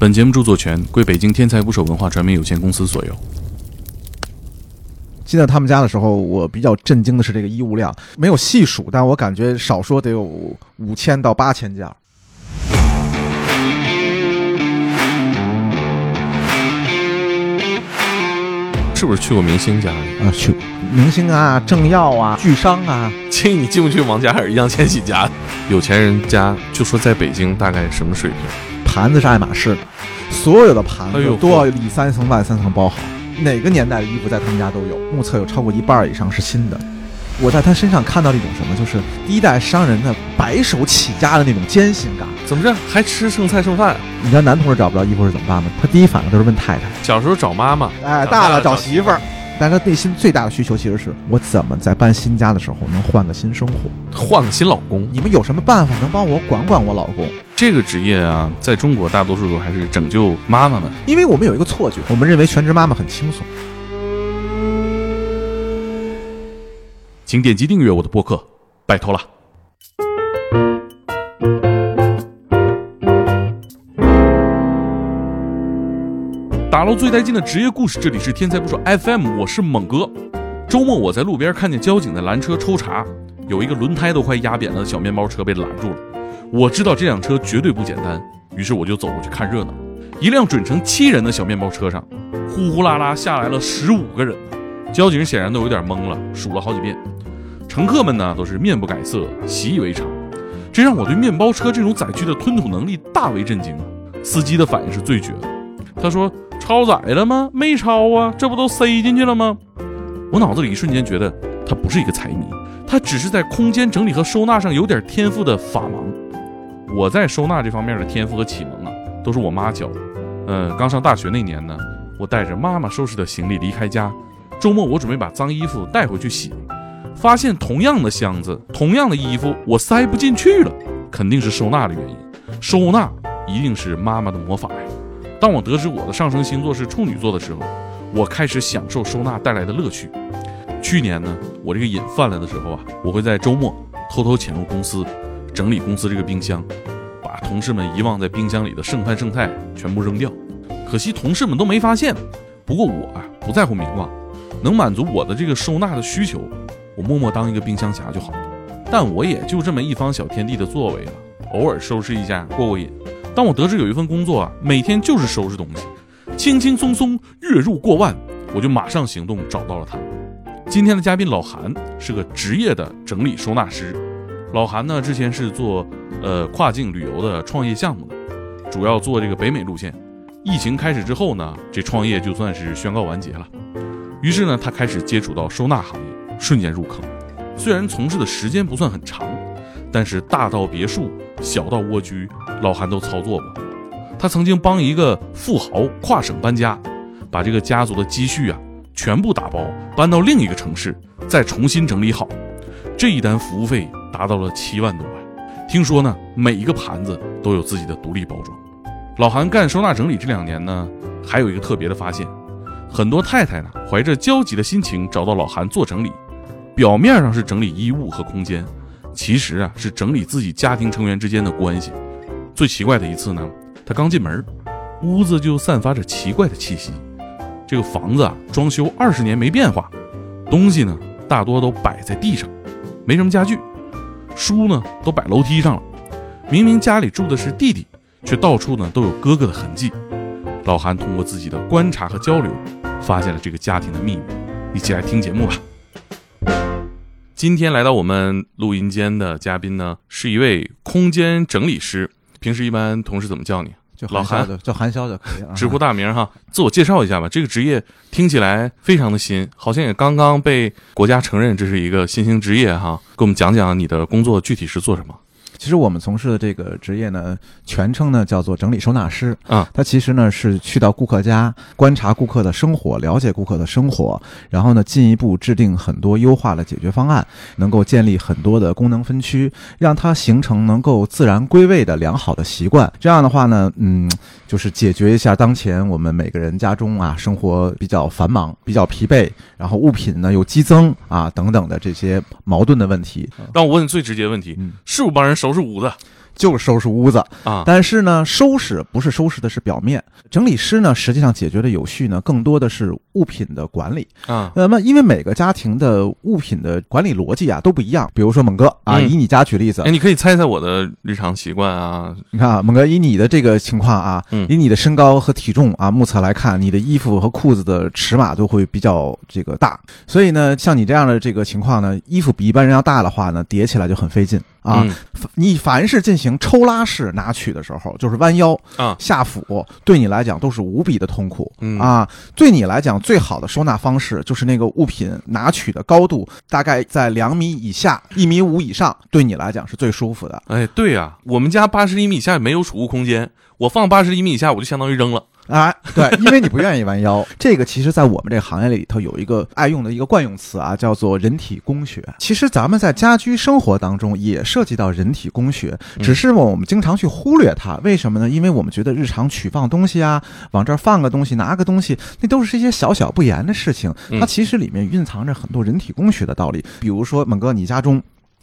本节目著作权归北京天才捕手文化传媒有限公司所有。进到他们家的时候，我比较震惊的是这个衣物量，没有细数，但我感觉少说得有五千到八千件。是不是去过明星家里？啊，去明星啊，政要啊，巨商啊，亲你进不去王家还是易烊千玺家？有钱人家就说在北京大概什么水平？盘子是爱马仕的，所有的盘子都要里三层外三层包好，哪个年代的衣服在他们家都有，目测有超过一半以上是新的。我在他身上看到了一种什么，就是第一代商人的白手起家的那种艰辛感。怎么着还吃剩菜剩饭？你知道男同志找不着衣服是怎么办吗？他第一反应都是问太太。小时候找妈妈，哎，大了找找媳妇儿。但他内心最大的需求其实是我怎么在搬新家的时候能换个新生活？换个新老公。你们有什么办法能帮我管管我老公？这个职业啊，在中国大多数都还是拯救妈妈们。因为我们有一个错觉，我们认为全职妈妈很轻松。请点击订阅我的播客，拜托了。打捞最带劲的职业故事，这里是天才不说 FM，我是猛哥。周末我在路边看见交警在拦车抽查，有一个轮胎都快压扁了的小面包车被拦住了。我知道这辆车绝对不简单，于是我就走过去看热闹。一辆准乘七人的小面包车上，呼呼啦啦下来了十五个人。交警显然都有点懵了，数了好几遍。乘客们呢都是面不改色，习以为常，这让我对面包车这种载具的吞吐能力大为震惊！司机的反应是最绝的，他说：“超载了吗？没超啊，这不都塞进去了吗？”我脑子里一瞬间觉得他不是一个财迷，他只是在空间整理和收纳上有点天赋的法盲。我在收纳这方面的天赋和启蒙啊，都是我妈教的。嗯，刚上大学那年呢，我带着妈妈收拾的行李离开家，周末我准备把脏衣服带回去洗。发现同样的箱子，同样的衣服，我塞不进去了，肯定是收纳的原因。收纳一定是妈妈的魔法呀！当我得知我的上升星座是处女座的时候，我开始享受收纳带来的乐趣。去年呢，我这个瘾犯了的时候啊，我会在周末偷偷潜入公司，整理公司这个冰箱，把同事们遗忘在冰箱里的剩饭剩菜全部扔掉。可惜同事们都没发现。不过我啊，不在乎名望，能满足我的这个收纳的需求。我默默当一个冰箱侠就好了，但我也就这么一方小天地的作为了，偶尔收拾一下过过瘾。当我得知有一份工作啊，每天就是收拾东西，轻轻松松月入过万，我就马上行动找到了他。今天的嘉宾老韩是个职业的整理收纳师。老韩呢，之前是做呃跨境旅游的创业项目的，主要做这个北美路线。疫情开始之后呢，这创业就算是宣告完结了。于是呢，他开始接触到收纳行业。瞬间入坑，虽然从事的时间不算很长，但是大到别墅，小到蜗居，老韩都操作过。他曾经帮一个富豪跨省搬家，把这个家族的积蓄啊全部打包搬到另一个城市，再重新整理好。这一单服务费达到了七万多。听说呢，每一个盘子都有自己的独立包装。老韩干收纳整理这两年呢，还有一个特别的发现，很多太太呢怀着焦急的心情找到老韩做整理。表面上是整理衣物和空间，其实啊是整理自己家庭成员之间的关系。最奇怪的一次呢，他刚进门，屋子就散发着奇怪的气息。这个房子啊，装修二十年没变化，东西呢大多都摆在地上，没什么家具，书呢都摆楼梯上了。明明家里住的是弟弟，却到处呢都有哥哥的痕迹。老韩通过自己的观察和交流，发现了这个家庭的秘密。一起来听节目吧。今天来到我们录音间的嘉宾呢，是一位空间整理师。平时一般同事怎么叫你？就老韩就叫韩潇就可以了。直呼大名哈，自我介绍一下吧。这个职业听起来非常的新，好像也刚刚被国家承认这是一个新兴职业哈。给我们讲讲你的工作具体是做什么？其实我们从事的这个职业呢，全称呢叫做整理收纳师啊。它其实呢是去到顾客家，观察顾客的生活，了解顾客的生活，然后呢进一步制定很多优化的解决方案，能够建立很多的功能分区，让它形成能够自然归位的良好的习惯。这样的话呢，嗯，就是解决一下当前我们每个人家中啊生活比较繁忙、比较疲惫，然后物品呢又激增啊等等的这些矛盾的问题。但我问最直接的问题，嗯是不是帮人收拾屋子？就是收拾屋子。啊，但是呢，收拾不是收拾的是表面，整理师呢，实际上解决的有序呢，更多的是物品的管理。啊，那么，因为每个家庭的物品的管理逻辑啊都不一样。比如说猛哥啊，嗯以你家举例子哎，，你可以猜猜我的日常习惯啊，你看啊，猛哥以你的这个情况啊，嗯以你的身高和体重啊，目测来看，你的衣服和裤子的尺码都会比较这个大。所以呢，像你这样的这个情况呢，衣服比一般人要大的话呢，叠起来就很费劲啊。嗯你凡是进行抽拉式拿取的时候，就是弯腰啊下俯，对你来讲都是无比的痛苦、嗯啊。对你来讲，最好的收纳方式就是那个物品拿取的高度大概在两米以下、一米五以上，对你来讲是最舒服的。哎，对呀、我们家八十厘米以下没有储物空间，我放八十厘米以下，我就相当于扔了。啊，对，因为你不愿意弯腰。这个其实，在我们这个行业里头有一个爱用的一个惯用词啊，叫做人体工学。其实咱们在家居生活当中也涉及到人体工学，只是我们经常去忽略它。为什么呢？因为我们觉得日常取放东西啊，往这儿放个东西，拿个东西，那都是一些小小不言的事情。它其实里面蕴藏着很多人体工学的道理。比如说，猛哥，你家中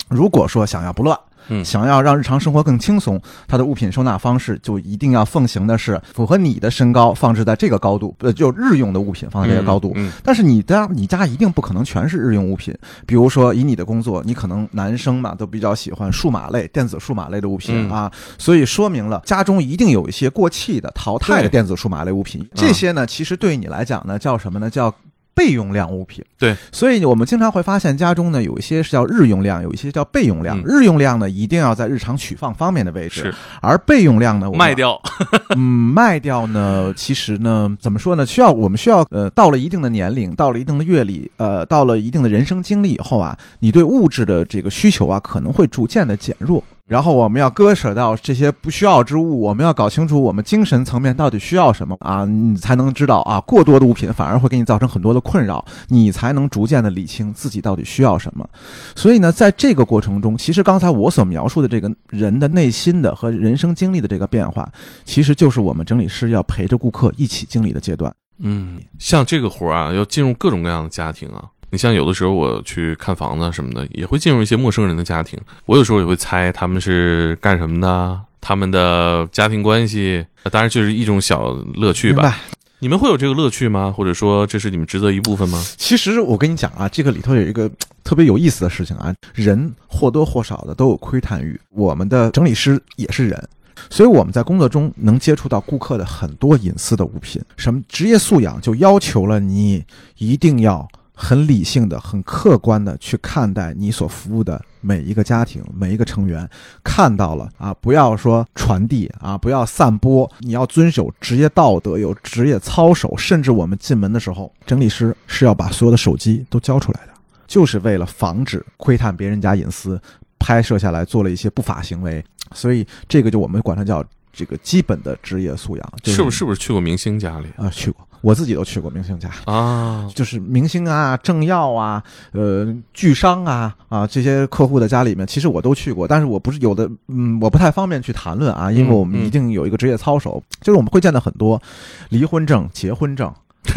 如果说想要不乱。嗯想要让日常生活更轻松，它的物品收纳方式就一定要奉行的是符合你的身高，放置在这个高度，呃，就日用的物品放在这个高度。嗯，但是你家你家一定不可能全是日用物品，比如说以你的工作，你可能男生嘛都比较喜欢数码类、电子数码类的物品、嗯啊，所以说明了家中一定有一些过气的、淘汰的电子数码类物品。这些呢，其实对于你来讲呢，叫什么呢？叫备用量物品。对，所以我们经常会发现家中呢有一些是叫日用量，有一些叫备用量。嗯日用量呢一定要在日常取放方面的位置，是而备用量呢我们卖掉。嗯，卖掉呢，其实呢，怎么说呢？需要我们需要呃，到了一定的年龄，到了一定的阅历，呃，到了一定的人生经历以后啊，你对物质的这个需求啊，可能会逐渐的减弱。然后我们要割舍掉这些不需要之物，我们要搞清楚我们精神层面到底需要什么啊，你才能知道啊，过多的物品反而会给你造成很多的困扰，你才能逐渐的理清自己到底需要什么。所以呢，在这个过程中，其实刚才我所描述的这个人的内心的和人生经历的这个变化，其实就是我们整理师要陪着顾客一起经历的阶段。嗯，像这个活儿啊，要进入各种各样的家庭啊。你像有的时候我去看房子什么的，也会进入一些陌生人的家庭。我有时候也会猜他们是干什么的，他们的家庭关系，呃当然就是一种小乐趣吧。你们会有这个乐趣吗？或者说这是你们职责一部分吗？其实我跟你讲啊，这个里头有一个特别有意思的事情啊，人或多或少的都有窥探欲，我们的整理师也是人。所以我们在工作中能接触到顾客的很多隐私的物品，什么职业素养就要求了你一定要很理性的、很客观的去看待你所服务的每一个家庭、每一个成员。看到了啊，不要说传递啊，不要散播，你要遵守职业道德，有职业操守。甚至我们进门的时候，整理师是要把所有的手机都交出来的，就是为了防止窥探别人家隐私，拍摄下来做了一些不法行为。所以这个就我们管它叫这个基本的职业素养，就是不是？是不是去过明星家里啊？去过，我自己都去过明星家。啊？就是明星啊、政要啊、呃巨商啊啊这些客户的家里面，其实我都去过，但是我不是有的，嗯，我不太方便去谈论啊，因为我们嗯一定有一个职业操守，就是我们会见到很多离婚证、结婚证。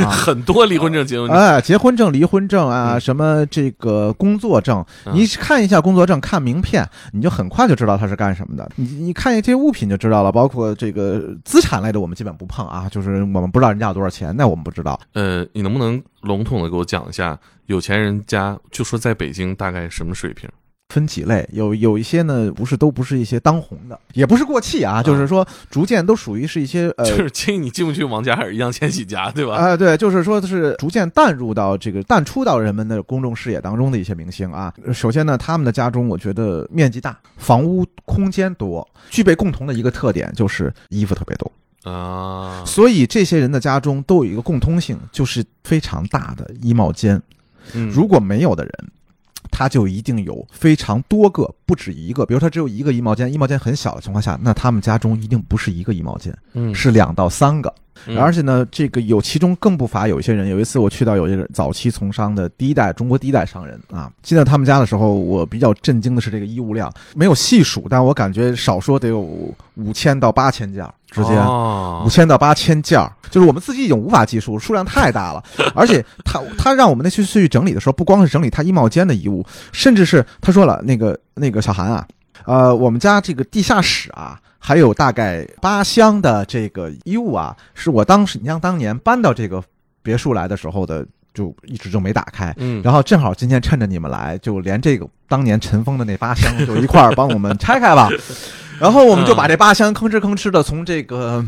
啊，很多离婚证结婚证，哎，结婚证、离婚证啊，嗯什么这个工作证，嗯你看一下工作证，看名片，你就很快就知道他是干什么的。你你看一些物品就知道了，包括这个资产类的，我们基本不碰啊，就是我们不知道人家有多少钱，那我们不知道。呃，你能不能笼统的给我讲一下有钱人家，就说在北京大概什么水平？分几类，有有一些呢，不是都不是一些当红的，也不是过气啊，就是说逐渐都属于是一些呃。就是亲你进不去王嘉尔、易烊千玺家，对吧？啊、对，就是说是逐渐淡入到这个淡出到人们的公众视野当中的一些明星啊。首先呢，他们的家中我觉得面积大，房屋空间多，具备共同的一个特点就是衣服特别多。啊，所以这些人的家中都有一个共通性，就是非常大的衣帽间。嗯如果没有的人，他就一定有非常多个，不止一个。比如他只有一个衣帽间，衣帽间很小的情况下，那他们家中一定不是一个衣帽间，嗯是两到三个。嗯而且呢，这个有其中更不乏有一些人。有一次我去到有一个早期从商的第一代中国第一代商人啊，进到他们家的时候，我比较震惊的是这个衣物量，没有细数，但我感觉少说得有五千到八千件儿之间。哦五千到八千件儿，就是我们自己已经无法计数，数量太大了。而且他他让我们那去去整理的时候，不光是整理他衣帽间的衣物，甚至是他说了那个那个小韩啊，呃，我们家这个地下室啊，还有大概八箱的这个衣物啊，是我当时你像当年搬到这个别墅来的时候的，就一直就没打开。嗯，然后正好今天趁着你们来，就连这个当年尘封的那八箱就一块儿帮我们拆开吧。然后我们就把这八箱吭哧吭哧的 从这个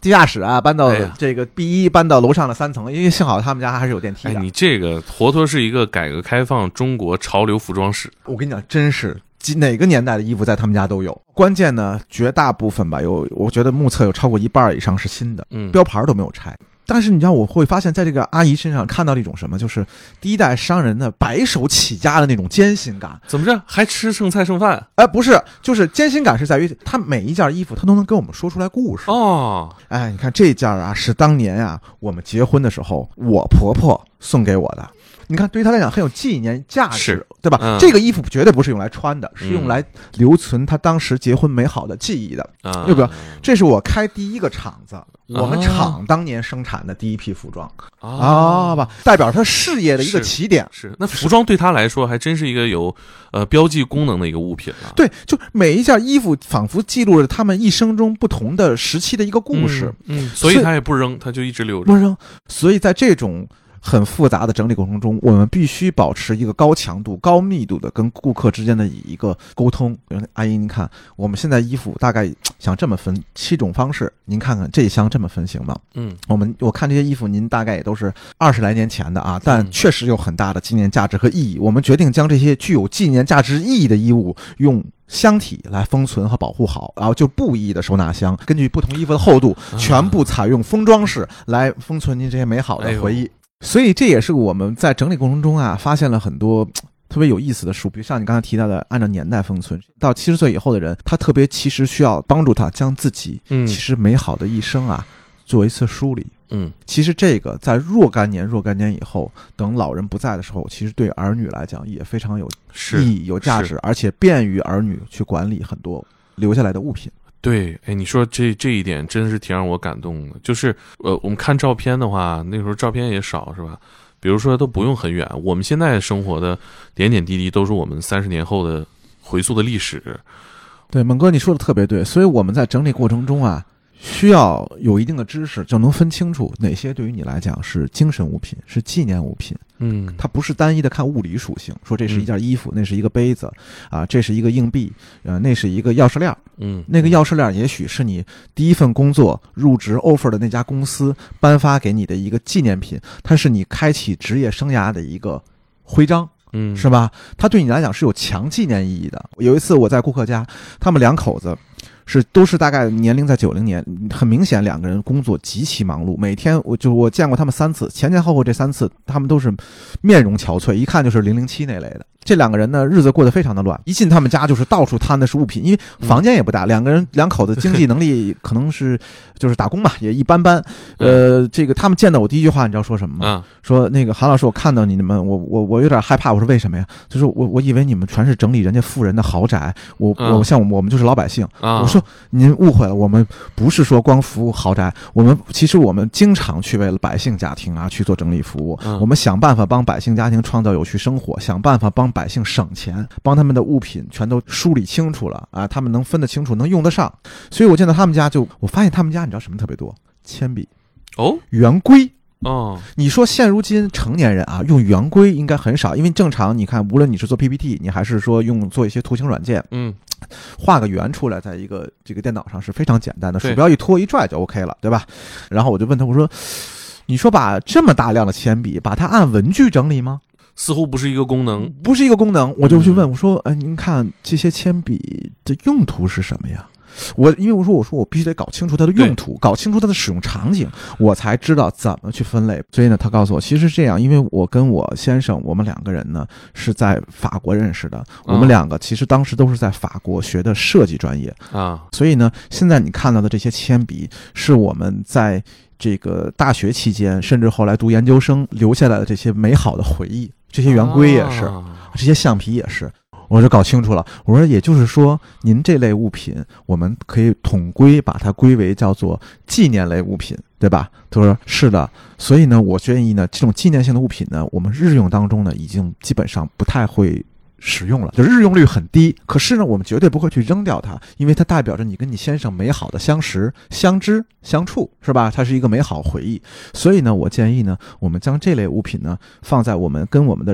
地下室啊搬到这个 B 一，搬到楼上的三层，因为幸好他们家还是有电梯哎，的。你这个活脱是一个改革开放中国潮流服装史。我跟你讲，真是几哪个年代的衣服在他们家都有。关键呢，绝大部分吧，有我觉得目测有超过一半以上是新的，嗯，标牌都没有拆。但是你知道，我会发现在这个阿姨身上看到了一种什么，就是第一代商人的白手起家的那种艰辛感。怎么着还吃剩菜剩饭？哎，不是，就是艰辛感是在于她每一件衣服，她都能跟我们说出来故事。哦，哎，你看这件啊，是当年啊我们结婚的时候我婆婆送给我的。你看，对于他来讲很有纪念价值，对吧？嗯这个衣服绝对不是用来穿的，是用嗯来留存他当时结婚美好的记忆的。啊，要不要这是我开第一个厂子，我们啊厂当年生产的第一批服装啊啊吧，代表他事业的一个起点。是，那服装对他来说还真是一个有呃标记功能的一个物品了。对，就每一件衣服仿佛记录着他们一生中不同的时期的一个故事。嗯，所以他也不扔，他就一直留着。不扔。所以在这种很复杂的整理过程中，我们必须保持一个高强度、高密度的跟顾客之间的一个沟通。阿姨，您看，我们现在衣服大概想这么分七种方式，您看看这一箱这么分行吗？嗯我们我看这些衣服，您大概也都是二十来年前的啊，但嗯确实有很大的纪念价值和意义。我们决定将这些具有纪念价值意义的衣物用。箱体来封存和保护好，然后就布艺的收纳箱，根据不同衣服的厚度，啊全部采用封装式来封存您这些美好的回忆。所以这也是我们在整理过程中啊，发现了很多。特别有意思的书，比如像你刚才提到的，按照年代封存，到七十岁以后的人，他特别其实需要帮助他将自己嗯其实美好的一生啊做一次梳理。嗯其实这个在若干年、若干年以后，等老人不在的时候，其实对儿女来讲也非常有是意义、有价值，而且便于儿女去管理很多留下来的物品。对，哎，你说这这一点真是挺让我感动的。就是呃，我们看照片的话，那时候照片也少，是吧？比如说都不用很远，我们现在生活的点点滴滴都是我们三十年后的回溯的历史。对，猛哥，你说的特别对。所以我们在整理过程中啊，需要有一定的知识，就能分清楚哪些对于你来讲是精神物品，是纪念物品。嗯，它不是单一的看物理属性，说这是一件衣服，那是一个杯子，啊，这是一个硬币，呃，那是一个钥匙链儿。嗯，那个钥匙链儿也许是你第一份工作入职 offer 的那家公司颁发给你的一个纪念品，它是你开启职业生涯的一个徽章。嗯是吧？它对你来讲是有强纪念意义的。有一次我在顾客家，他们两口子是都是大概年龄在九零年，很明显两个人工作极其忙碌，每天我就我见过他们三次，前前后后这三次他们都是面容憔悴，一看就是零零七那类的。这两个人呢，日子过得非常的乱，一进他们家就是到处摊的是物品，因为房间也不大，两个人两口子经济能力可能是就是打工吧，也一般般。呃，这个他们见到我第一句话，你知道说什么吗？啊，说那个韩老师，我看到你们，我我我有点害怕。我说为什么呀？就是我我以为你们全是整理人家富人的豪宅，我嗯我像我们我们就是老百姓。啊，我说您误会了，我们不是说光服务豪宅，我们其实我们经常去为了百姓家庭啊去做整理服务，嗯我们想办法帮百姓家庭创造有序生活，想办法帮百姓省钱，帮他们的物品全都梳理清楚了啊，他们能分得清楚，能用得上。所以我见到他们家就，我发现他们家你知道什么特别多？铅笔、哦圆规。哦，你说现如今成年人啊，用圆规应该很少，因为正常你看，无论你是做 PPT，你还是说用做一些图形软件，嗯画个圆出来，在一个这个电脑上是非常简单的，鼠标一拖一拽就 OK 了，对吧？然后我就问他，我说，你说把这么大量的铅笔，把它按文具整理吗？似乎不是一个功能。不是一个功能，我就去嗯问我说，哎，您看这些铅笔的用途是什么呀？我因为我说我说我必须得搞清楚它的用途，搞清楚它的使用场景，我才知道怎么去分类。所以呢，他告诉我，其实是这样，因为我跟我先生，我们两个人呢是在法国认识的，我们两个其实当时都是在法国学的设计专业，啊，所以呢，现在你看到的这些铅笔是我们在这个大学期间，甚至后来读研究生留下来的这些美好的回忆，这些圆规也是。啊这些橡皮也是，我就搞清楚了。我说，也就是说，您这类物品，我们可以统归把它归为叫做纪念类物品，对吧？他说是的。所以呢，我建议呢，这种纪念性的物品呢，我们日用当中呢，已经基本上不太会使用了，就日用率很低。可是呢，我们绝对不会去扔掉它，因为它代表着你跟你先生美好的相识、相知、相处，是吧？它是一个美好回忆。所以呢，我建议呢，我们将这类物品呢放在我们跟我们的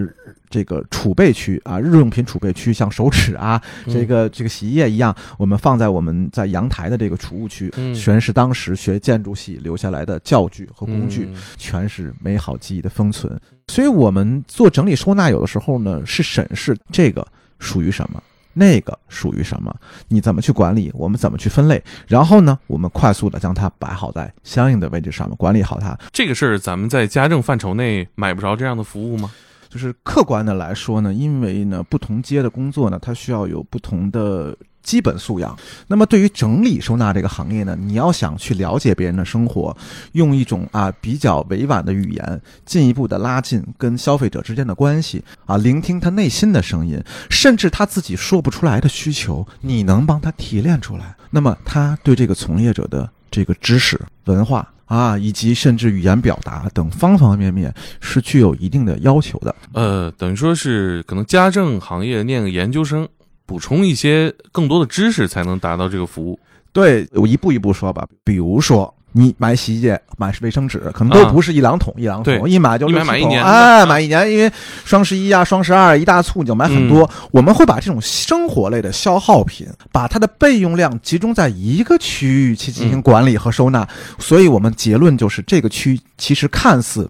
这个储备区啊，日用品储备区，像手纸啊，这个这个洗衣液一样，我们放在我们在阳台的这个储物区，嗯全是当时学建筑系留下来的教具和工具。嗯全是美好记忆的封存。所以，我们做整理收纳，有的时候呢是审视这个属于什么，那个属于什么，你怎么去管理，我们怎么去分类，然后呢，我们快速的将它摆好在相应的位置上面，管理好它。这个事儿咱们在家政范畴内买不着这样的服务吗？就是客观的来说呢，因为呢不同阶的工作呢，它需要有不同的基本素养。那么对于整理收纳这个行业呢，你要想去了解别人的生活，用一种啊比较委婉的语言，进一步的拉近跟消费者之间的关系啊，聆听他内心的声音，甚至他自己说不出来的需求，你能帮他提炼出来，那么他对这个从业者的这个知识、文化。啊，以及甚至语言表达等方方面面是具有一定的要求的。呃，等于说是可能家政行业念个研究生，补充一些更多的知识，才能达到这个服务。对，我一步一步说吧。比如说，你买洗衣液、买卫生纸，可能都啊不是一两桶、一两桶，一买就一买六七桶买一年哎，啊买一年，因为双十一啊、双十二一大促，你就买很多。嗯我们会把这种生活类的消耗品，把它的备用量集中在一个区域去进行嗯管理和收纳。所以我们结论就是，这个区其实看似。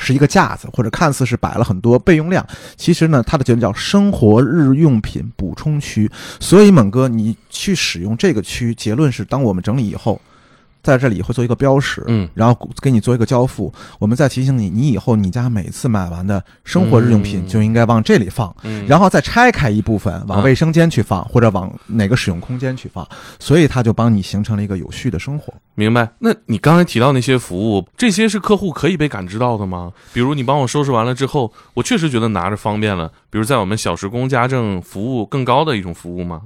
是一个架子，或者看似是摆了很多备用量，其实呢，它的结论叫生活日用品补充区。所以，猛哥，你去使用这个区，结论是，当我们整理以后，在这里会做一个标识，嗯然后给你做一个交付。我们再提醒你，你以后你家每次买完的生活日用品嗯就应该往这里放，嗯，然后再拆开一部分往啊卫生间去放，或者往哪个使用空间去放。所以它就帮你形成了一个有序的生活。明白。那你刚才提到那些服务，这些是客户可以被感知到的吗？比如你帮我收拾完了之后，我确实觉得拿着方便了。比如在我们小时工家政服务更高的一种服务吗？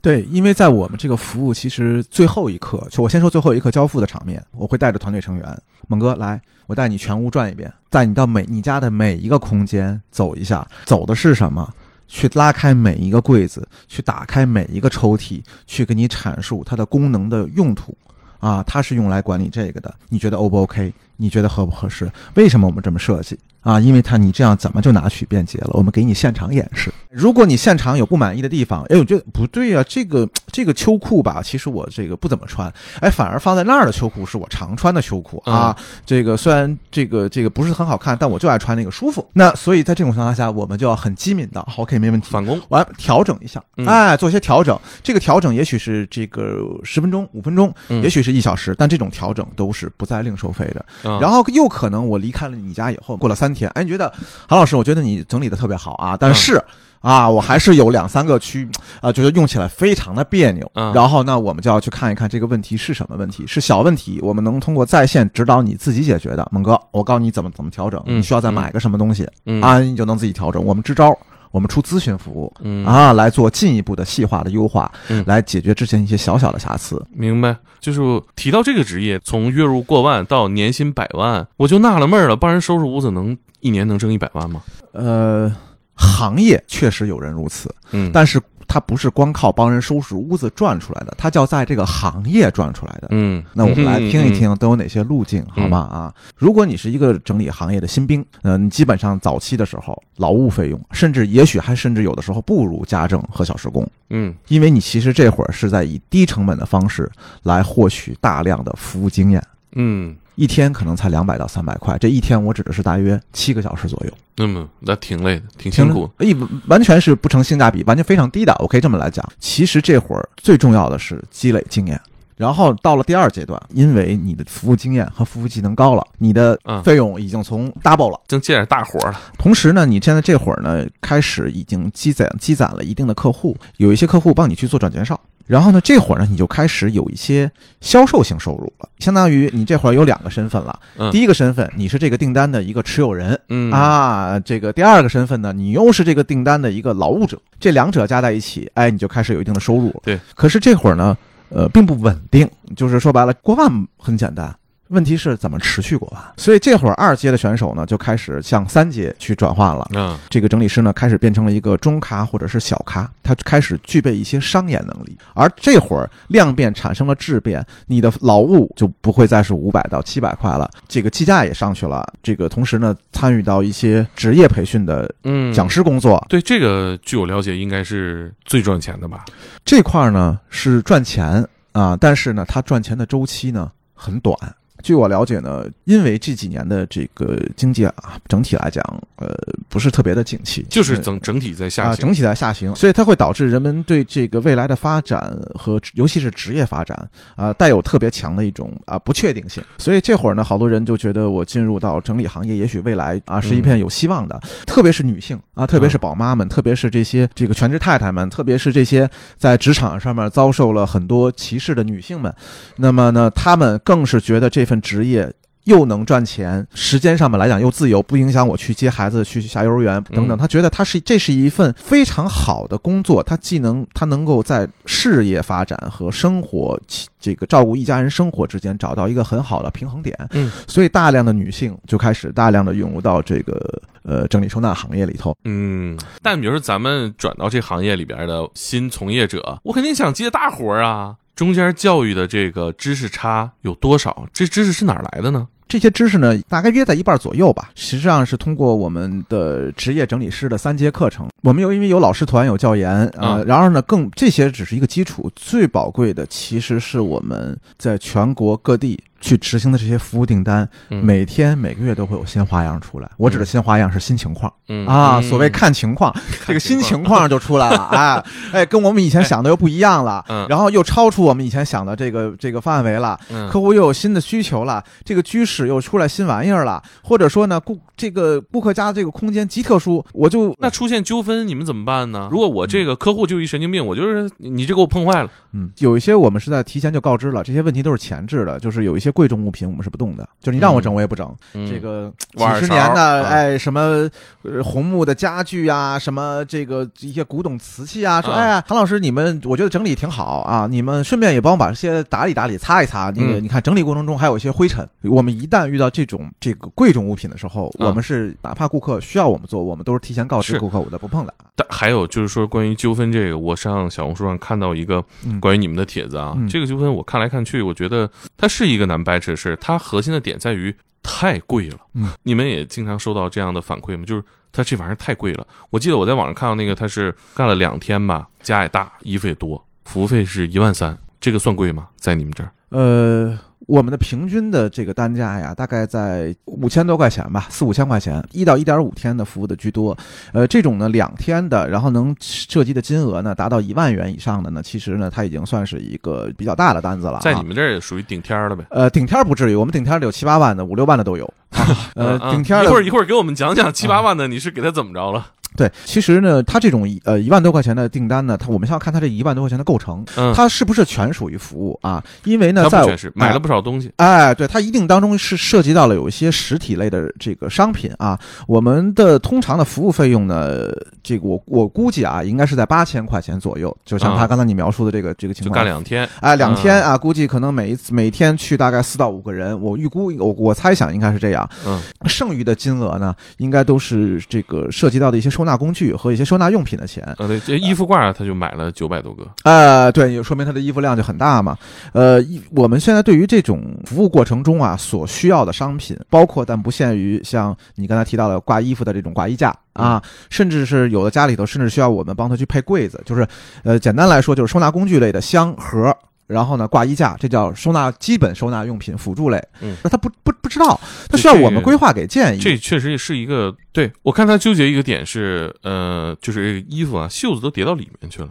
对，因为在我们这个服务，其实最后一刻，就我先说最后一刻交付的场面，我会带着团队成员，猛哥来，我带你全屋转一遍，带你到每你家的每一个空间走一下，走的是什么？去拉开每一个柜子，去打开每一个抽屉，去给你阐述它的功能的用途。啊，它是用来管理这个的，你觉得 O 不 OK？你觉得合不合适？为什么我们这么设计啊？因为他你这样怎么就拿取便捷了？我们给你现场演示。如果你现场有不满意的地方，哎，我觉得不对呀、这个这个秋裤吧，其实我这个不怎么穿，哎，反而放在那儿的秋裤是我常穿的秋裤啊。这个虽然这个这个不是很好看，但我就爱穿那个舒服。那所以在这种情况下，我们就要很机敏的，OK，没问题。返工？完调整一下，嗯哎，做一些调整。这个调整也许是这个十分钟、五分钟，嗯也许是一小时，但这种调整都是不再另收费的。啊然后又可能我离开了你家以后，过了三天，哎，你觉得韩老师，我觉得你整理的特别好啊，但是。啊，我还是有两三个区啊，觉得用起来非常的别扭。嗯然后呢，我们就要去看一看这个问题是什么问题，是小问题，我们能通过在线指导你自己解决的。猛哥，我告诉你怎么怎么调整，嗯你需要再买个什么东西，嗯啊，你就能自己调整。我们支招，我们出咨询服务，嗯啊，来做进一步的细化的优化，嗯来解决之前一些小小的瑕疵。明白，就是提到这个职业，从月入过万到年薪百万，我就纳了闷了，帮人收拾屋子能一年能挣一百万吗？呃，行业确实有人如此，嗯，但是它不是光靠帮人收拾屋子赚出来的，它叫在这个行业赚出来的。嗯，那我们来听一嗯，听都有哪些路径，好吗？啊，如果你是一个整理行业的新兵，呃，你基本上早期的时候劳务费用，甚至也许还甚至有的时候不如家政和小时工，嗯因为你其实这会儿是在以低成本的方式来获取大量的服务经验。嗯一天可能才两百到三百块，这一天我指的是大约七个小时左右，那么那挺累的，挺辛苦。一，完全是不成性价比，完全非常低的。我可以这么来讲，其实这会儿最重要的是积累经验。然后到了第二阶段，因为你的服务经验和服务技能高了，你的嗯费用已经从 double 了。就接点大活儿了。同时呢，你现在这会儿呢，开始已经积攒积攒了一定的客户，有一些客户帮你去做转介绍。然后呢，这会儿呢，你就开始有一些销售性收入了，相当于你这会儿有两个身份了。嗯。第一个身份，你是这个订单的一个持有人，嗯。啊，这个第二个身份呢，你又是这个订单的一个劳务者，这两者加在一起，哎，你就开始有一定的收入了。对，可是这会儿呢，呃，并不稳定，就是说白了，过万很简单，问题是怎么持续过完？所以这会儿二阶的选手呢，就开始向三阶去转换了。嗯这个整理师呢，开始变成了一个中咖或者是小咖，他开始具备一些商演能力。而这会儿量变产生了质变，你的劳务就不会再是五百到七百块了，这个计价也上去了。这个同时呢，参与到一些职业培训的嗯，讲师工作，对这个，据我了解，应该是最赚钱的吧？这块儿呢是赚钱啊，但是呢，它赚钱的周期呢很短。据我了解呢，因为这几年的这个经济啊，整体来讲，呃，不是特别的景气，就是呃整整体在下啊，行。整体在下行，所以它会导致人们对这个未来的发展和尤其是职业发展啊，带有特别强的一种啊不确定性。所以这会儿呢，好多人就觉得我进入到整理行业，也许未来啊是一片有希望的。特别是女性啊，特别是宝妈们，特别是这些这个全职太太们，特别是这些在职场上面遭受了很多歧视的女性们，那么呢，她们更是觉得这份职业。又能赚钱，时间上面来讲又自由，不影响我去接孩子、去下幼儿园等等。嗯他觉得他是这是一份非常好的工作，他既能他能够在事业发展和生活这个照顾一家人生活之间找到一个很好的平衡点。嗯，所以大量的女性就开始大量的涌入到这个呃整理收纳行业里头。嗯，但比如说咱们转到这行业里边的新从业者，我肯定想接大活儿啊。中间教育的这个知识差有多少？这知识是哪儿来的呢？这些知识呢，大概约在一半左右吧。实际上是通过我们的职业整理师的三节课程，我们有因为有老师团有教研啊、嗯然而呢，更这些只是一个基础，最宝贵的其实是我们在全国各地去执行的这些服务订单，嗯。每天每个月都会有新花样出来。我指的新花样是新情况。嗯。啊，嗯。所谓看情况，这个新情况就出来了，哎 哎，跟我们以前想的又不一样了，嗯。然后又超出我们以前想的这个这个范围了，嗯。客户又有新的需求了，这个居室又出来新玩意儿了，或者说呢，顾这个顾客家这个空间极特殊，我就那出现纠纷你们怎么办呢？如果我这个客户就一神经病，我就是你你这给我碰坏了，嗯，有一些我们是在提前就告知了，这些问题都是前置的，就是有一些贵重物品我们是不动的，就是你让我整我也不整，嗯这个几十年的啊。哎什么呃红木的家具啊，什么这个一些古董瓷器啊，说啊。哎呀，唐老师你们我觉得整理挺好啊，你们顺便也帮我把这些打理打理擦一擦，那个嗯。你看整理过程中还有一些灰尘，我们一旦遇到这种这个贵重物品的时候，啊。我们是哪怕顾客需要我们做，我们都是提前告知顾客我的不碰的。但还有就是说，关于纠纷这个，我上小红书上看到一个嗯。关于你们的帖子啊，嗯。这个纠纷我看来看去，我觉得它是一个难掰扯的事，它核心的点在于太贵了。嗯，你们也经常收到这样的反馈吗？就是它这玩意儿太贵了。我记得我在网上看到那个，他是干了两天吧，家也大，衣服也多，服务费是一万三，这个算贵吗？在你们这儿？呃，我们的平均的这个单价呀，大概在五千多块钱吧，四五千块钱，一到一点五天的服务的居多。呃，这种呢两天的，然后能涉及的金额呢达到一万元以上的呢，其实呢它已经算是一个比较大的单子了、啊。在你们这儿也属于顶天儿了呗。呃顶天儿不至于，我们顶天儿的有七八万的，五六万的都有。呃，顶天一会儿一会儿给我们讲讲七八万的，你是给他怎么着了？对，其实呢，它这种呃一万多块钱的订单呢，它我们先要看它这一万多块钱的构成，嗯，它是不是全属于服务啊？因为呢，在买了不少东西。哎，对，它一定当中是涉及到了有一些实体类的这个商品啊。我们的通常的服务费用呢，这个我我估计啊，应该是在八千块钱左右。就像他啊刚才你描述的这个这个情况就况，干两天，哎，两天嗯啊，估计可能每一次每天去大概四到五个人，我预估我我猜想应该是这样。嗯，剩余的金额呢，应该都是这个涉及到的一些收纳工具和一些收纳用品的钱。呃，对，这衣服挂他就买了九百多个，呃，对，也说明他的衣服量就很大嘛。呃，我们现在对于这种服务过程中啊所需要的商品，包括但不限于像你刚才提到的挂衣服的这种挂衣架啊，甚至是有的家里头甚至需要我们帮他去配柜子，就是呃，简单来说就是收纳工具类的箱盒。然后呢，挂衣架，这叫收纳基本收纳用品辅助类。嗯，那他不不不知道，他需要我们规划给建议。这确实是一个对我看他纠结一个点是，呃，就是这个衣服啊，袖子都叠到里面去了，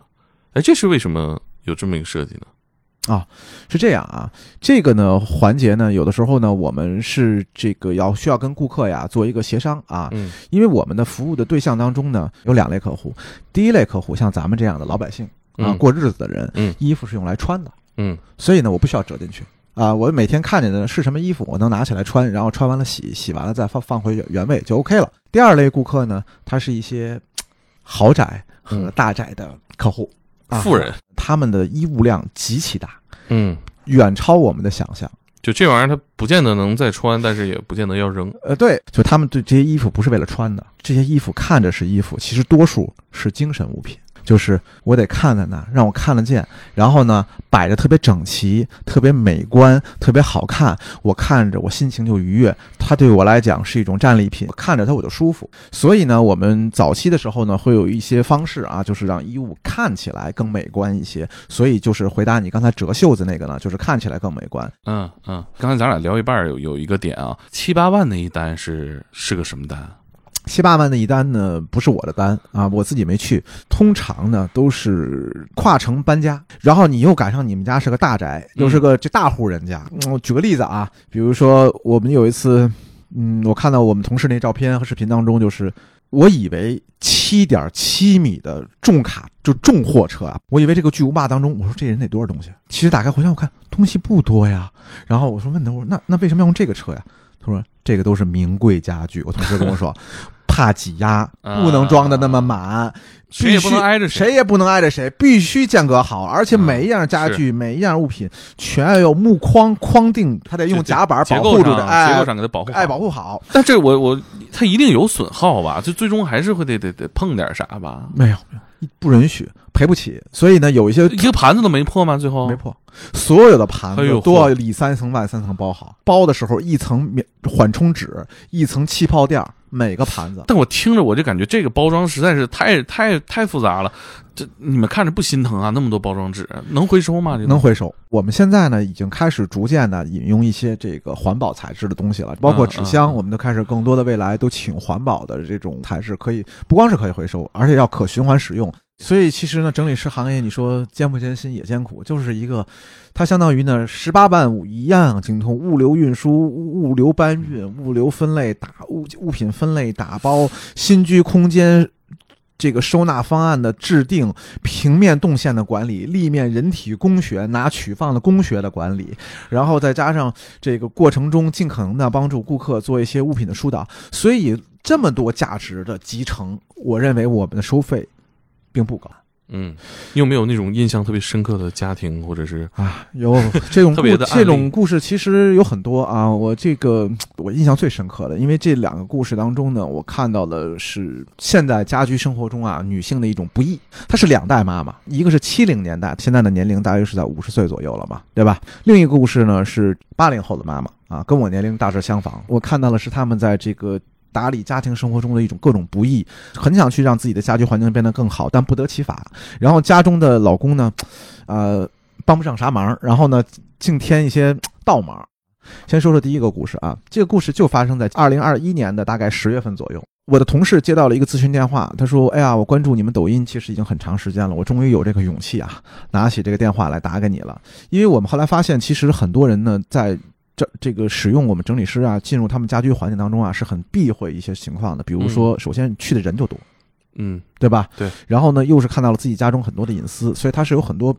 哎，这是为什么有这么一个设计呢？啊是这样啊，这个呢环节呢，有的时候呢，我们是这个要需要跟顾客呀做一个协商啊，嗯因为我们的服务的对象当中呢，有两类客户。第一类客户像咱们这样的老百姓啊，嗯过日子的人，嗯衣服是用来穿的，嗯所以呢，我不需要折进去啊，我每天看见的是什么衣服，我能拿起来穿，然后穿完了洗，洗完了再放放回原原位就 OK 了。第二类顾客呢，他是一些豪宅和嗯大宅的客户，啊富人，他们的衣物量极其大，嗯远超我们的想象。就这玩意儿，它不见得能再穿，但是也不见得要扔。呃，对，就他们对这些衣服不是为了穿的，这些衣服看着是衣服，其实多数是精神物品。就是我得看在那，让我看得见，然后呢，摆着特别整齐、特别美观、特别好看，我看着我心情就愉悦。它对我来讲是一种战利品，看着它我就舒服。所以呢，我们早期的时候呢，会有一些方式啊，就是让衣物看起来更美观一些。所以就是回答你刚才折袖子那个呢，就是看起来更美观。嗯嗯，刚才咱俩聊一半有有一个点啊，七八万那一单是是个什么单？七八万的一单呢，不是我的单啊，我自己没去。通常呢都是跨城搬家，然后你又赶上你们家是个大宅，又是个这大户人家。我举个例子啊，比如说我们有一次，嗯，我看到我们同事那照片和视频当中，就是我以为七点七米的重卡就重货车啊，我以为这个巨无霸当中，我说这人得多少东西？其实打开回想我看东西不多呀。然后我说问他，我说那那为什么要用这个车呀？他说这个都是名贵家具。我同事跟我说。怕挤压，不能装的那么满，谁也不能挨着谁，谁也不能挨着谁，必须间隔好，而且每一样家具、每一样物品全要有木框框定，它得用夹板保护住的，结构上给它保护，哎，保护好。但这我我它一定有损耗吧？就最终还是会得得得碰点啥吧？没有，不允许，赔不起。所以呢，有一些一个盘子都没破吗？最后没破，所有的盘子都要里三层外三层包好，包的时候一层免缓冲纸，一层气泡垫。每个盘子，但我听着我就感觉这个包装实在是太太太复杂了。这你们看着不心疼啊？那么多包装纸能回收吗？能回收。我们现在呢，已经开始逐渐的引用一些这个环保材质的东西了，包括纸箱，我们都开始更多的未来都请环保的这种材质，可以不光是可以回收，而且要可循环使用。所以其实呢，整理师行业，你说艰不艰辛也艰苦，就是一个，它相当于呢十八般武一样精通物流运输、物流搬运、物流分类打物物品分类打包、新居空间这个收纳方案的制定、平面动线的管理、立面人体工学拿取放的工学的管理，然后再加上这个过程中尽可能的帮助顾客做一些物品的疏导，所以这么多价值的集成，我认为我们的收费。并不高，嗯，你有没有那种印象特别深刻的家庭，或者是啊，有这种特别的这种故事，其实有很多啊。我这个我印象最深刻的，因为这两个故事当中呢，我看到的是现在家居生活中啊，女性的一种不易。她是两代妈妈，一个是七零年代，现在的年龄大约是在五十岁左右了嘛，对吧？另一个故事呢是八零后的妈妈啊，跟我年龄大致相仿。我看到的是他们在这个。打理家庭生活中的一种各种不易，很想去让自己的家居环境变得更好，但不得其法。然后家中的老公呢，呃，帮不上啥忙，然后呢，净添一些倒忙。先说说第一个故事啊，这个故事就发生在二零二一年的大概十月份左右。我的同事接到了一个咨询电话，他说：“哎呀，我关注你们抖音其实已经很长时间了，我终于有这个勇气啊，拿起这个电话来打给你了。因为我们后来发现，其实很多人呢在。”这这个使用我们整理师啊，进入他们家居环境当中啊，是很避讳一些情况的。比如说，首先去的人就多，嗯，对吧？对。然后呢，又是看到了自己家中很多的隐私，所以他是有很多，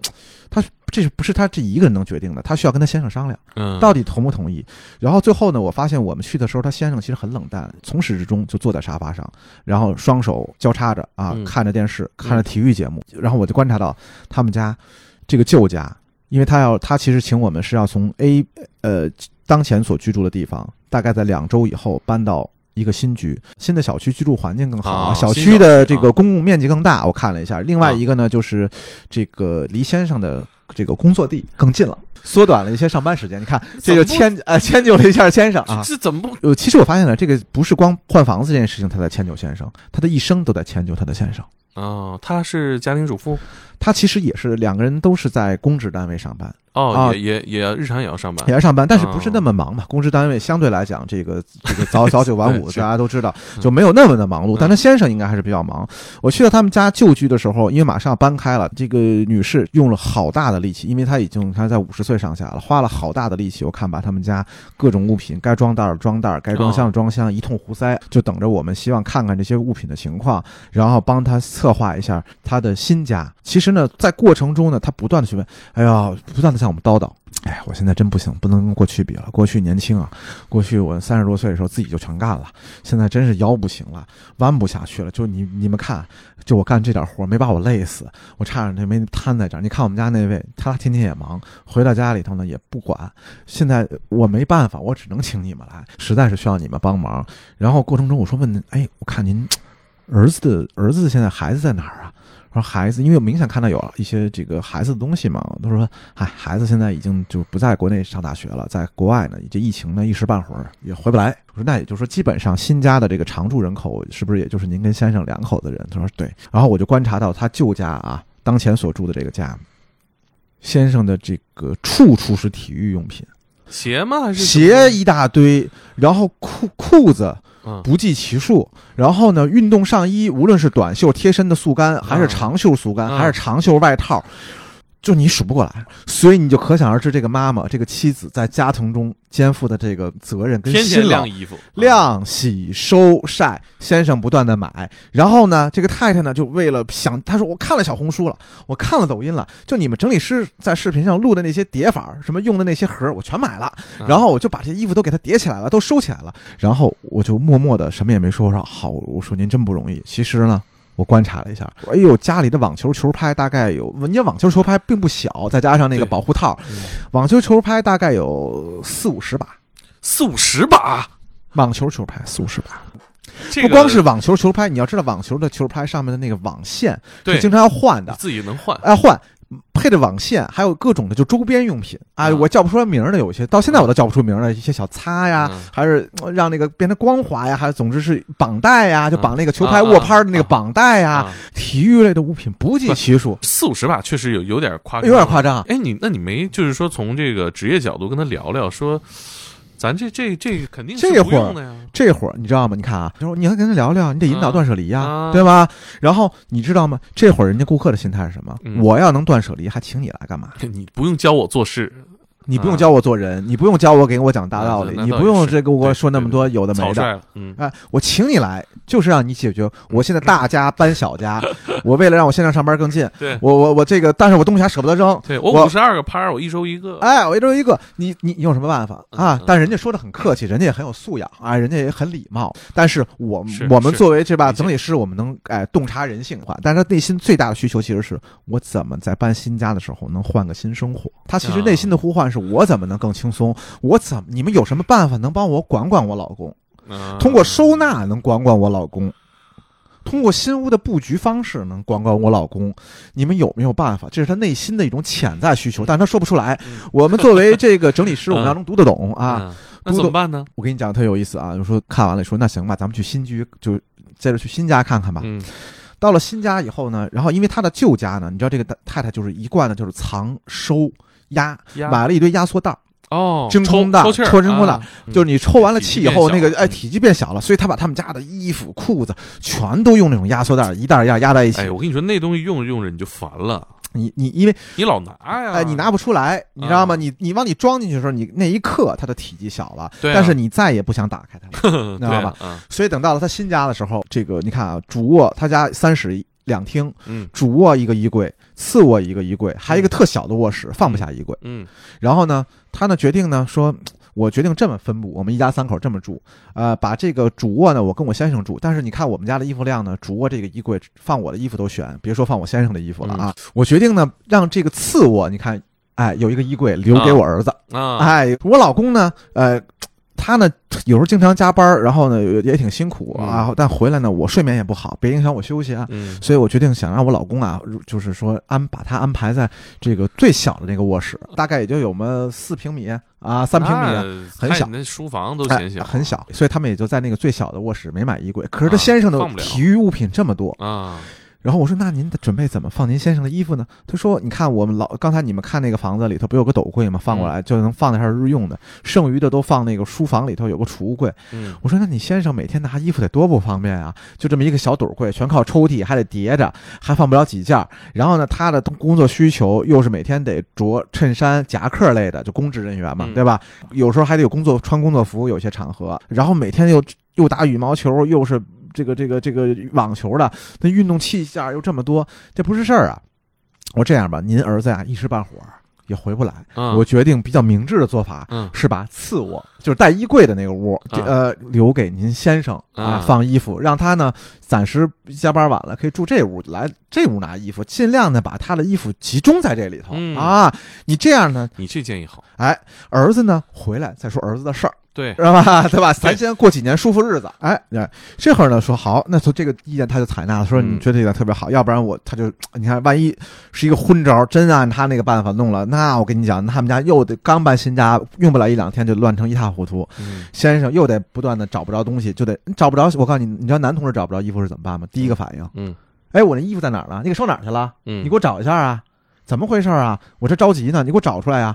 他这是不是他这一个人能决定的？他需要跟他先生商量，嗯，到底同不同意。然后最后呢，我发现我们去的时候，他先生其实很冷淡，从始至终就坐在沙发上，然后双手交叉着啊，看着电视，看着体育节目。然后我就观察到他们家这个旧家。因为他要，他其实请我们是要从 A，呃，当前所居住的地方，大概在两周以后搬到一个新居，新的小区居住环境更好，小区的这个公共面积更大。我看了一下，另外一个呢，就是这个离先生的这个工作地更近了，缩短了一些上班时间。你看，这就迁呃迁就了一下先生啊。这怎么不？呃，其实我发现了，这个不是光换房子这件事情他在迁就先生，他的一生都在迁就他的先生。哦，他是家庭主妇。他其实也是两个人都是在公职单位上班哦，也也也日常也要上班，也要上班，但是不是那么忙嘛？公职单位相对来讲，这个这个早早九晚五，大家都知道，就没有那么的忙碌。但他先生应该还是比较忙。我去到他们家旧居的时候，因为马上要搬开了，这个女士用了好大的力气，因为她已经她在五十岁上下了，花了好大的力气。我看把他们家各种物品该装袋儿装袋儿，该装箱装箱，一通胡塞，就等着我们希望看看这些物品的情况，然后帮他策划一下他的新家。其实呢，在过程中呢，他不断的去问，哎呀，不断的向我们叨叨，哎，我现在真不行，不能跟过去比了。过去年轻啊，过去我三十多岁的时候自己就全干了，现在真是腰不行了，弯不下去了。就你你们看，就我干这点活没把我累死，我差点就没瘫在这儿。你看我们家那位，他天天也忙，回到家里头呢也不管。现在我没办法，我只能请你们来，实在是需要你们帮忙。然后过程中我说问您，哎，我看您儿子的儿子现在孩子在哪儿啊？说孩子，因为我明显看到有一些这个孩子的东西嘛，都说，哎，孩子现在已经就不在国内上大学了，在国外呢，这疫情呢一时半会儿也回不来。我说那也就是说，基本上新家的这个常住人口是不是也就是您跟先生两口子人？他说对。然后我就观察到他旧家啊，当前所住的这个家，先生的这个处处是体育用品，鞋吗？还是鞋一大堆，然后裤裤子。不计其数，然后呢，运动上衣，无论是短袖贴身的速干，还是长袖速干，还是长袖外套。就你数不过来，所以你就可想而知，这个妈妈，这个妻子在家庭中肩负的这个责任跟辛劳，晾衣服、晾洗、收晒，先生不断的买，然后呢，这个太太呢，就为了想，她说我看了小红书了，我看了抖音了，就你们整理师在视频上录的那些叠法，什么用的那些盒，我全买了，然后我就把这些衣服都给它叠起来了，都收起来了，然后我就默默的什么也没说，我说好，我说您真不容易，其实呢。我观察了一下，哎呦，家里的网球球拍大概有，人家网球球拍并不小，再加上那个保护套，网球球拍大概有四五十把，四五十把网球球拍四五十把，不光是网球球拍，你要知道网球的球拍上面的那个网线，是，经常要换的，自己能换，哎换。配的网线，还有各种的就周边用品啊，我叫不出来名儿的，有些到现在我都叫不出名儿的，一些小擦呀，还是让那个变得光滑呀，还是总之是绑带呀，就绑那个球拍握拍的那个绑带呀，体育类的物品不计其数，四五十吧确实有有点夸张，有点夸张。哎，你那你没就是说从这个职业角度跟他聊聊说。咱这这这肯定这会儿这会儿你知道吗？你看啊，就说你要跟他聊聊，你得引导断舍离呀，对吧？然后你知道吗？这会儿人家顾客的心态是什么？我要能断舍离，还请你来干嘛？你不用教我做事。你不用教我做人，你不用教我给我讲大道理，你不用这跟我说那么多有的没的。嗯，哎，我请你来就是让你解决我现在大家搬小家，我为了让我线上上班更近，对我我我这个，但是我东西还舍不得扔。对我五十二个拍儿，我一周一个。哎，我一周一个，你你你有什么办法啊？但人家说的很客气，人家也很有素养啊，人家也很礼貌。但是我我们作为这吧整理师，我们能哎洞察人性化，但是他内心最大的需求其实是我怎么在搬新家的时候能换个新生活。他其实内心的呼唤是我怎么能更。轻松，我怎么？你们有什么办法能帮我管管我老公？通过收纳能管管我老公，通过新屋的布局方式能管管我老公。你们有没有办法？这是他内心的一种潜在需求，但是他说不出来。我们作为这个整理师，我们要能读得懂啊。那怎么办呢？我跟你讲特有意思啊，就说看完了说那行吧，咱们去新居，就接着去新家看看吧。到了新家以后呢，然后因为他的旧家呢，你知道这个太太就是一贯的就是藏收压，买了一堆压缩袋。哦，真空的，抽真空的，就是你抽完了气以后，那个哎，体积变小了，所以他把他们家的衣服、裤子全都用那种压缩袋一袋一袋压在一起。哎，我跟你说，那东西用着用着你就烦了。你你因为你老拿呀，哎，你拿不出来，你知道吗？你你往里装进去的时候，你那一刻它的体积小了，但是你再也不想打开它了，知道吧？所以等到了他新家的时候，这个你看啊，主卧他家三室两厅，嗯，主卧一个衣柜，次卧一个衣柜，还有一个特小的卧室，放不下衣柜，嗯，然后呢？他呢决定呢说，我决定这么分布，我们一家三口这么住，呃，把这个主卧呢我跟我先生住，但是你看我们家的衣服量呢，主卧这个衣柜放我的衣服都悬，别说放我先生的衣服了啊。我决定呢让这个次卧，你看，哎，有一个衣柜留给我儿子，啊哎，我老公呢，呃。他呢，有时候经常加班，然后呢也挺辛苦啊。但回来呢，我睡眠也不好，别影响我休息啊。所以我决定想让我老公啊，就是说安把他安排在这个最小的那个卧室，大概也就有么四平米啊，三平米，很小。那书房都显小，很小。所以他们也就在那个最小的卧室没买衣柜。可是他先生的体育物品这么多啊。然后我说：“那您的准备怎么放您先生的衣服呢？”他说：“你看我们老刚才你们看那个房子里头不有个斗柜吗？放过来就能放在这儿日用的，剩余的都放那个书房里头有个储物柜。”我说：“那你先生每天拿衣服得多不方便啊？就这么一个小斗柜，全靠抽屉，还得叠着，还放不了几件。然后呢，他的工作需求又是每天得着衬衫、夹克类的，就公职人员嘛，对吧？有时候还得有工作穿工作服，有些场合。然后每天又又打羽毛球，又是。”这个这个这个网球的，那运动器械又这么多，这不是事儿啊！我这样吧，您儿子呀一时半会儿也回不来。嗯我决定比较明智的做法嗯是把次卧，就是带衣柜的那个屋，呃，留给您先生啊啊放衣服，让他呢暂时加班晚了可以住这屋来这屋拿衣服，尽量呢把他的衣服集中在这里头嗯啊。你这样呢，你这建议好，哎，儿子呢回来再说儿子的事儿。对，知道 吧？对吧？咱先过几年舒服日子。哎，哎，这会儿呢说好，那从这个意见他就采纳了，说嗯你觉得这个特别好，要不然我他就你看，万一是一个昏招，真按他那个办法弄了，那我跟你讲，他们家又得刚搬新家，用不了一两天就乱成一塌糊涂。嗯先生又得不断的找不着东西，就得找不着。我告诉你，你知道男同志找不着衣服是怎么办吗？第一个反应，嗯哎，我那衣服在哪儿了？你给收哪儿去了？嗯，你给我找一下啊！怎么回事啊？我这着急呢，你给我找出来呀！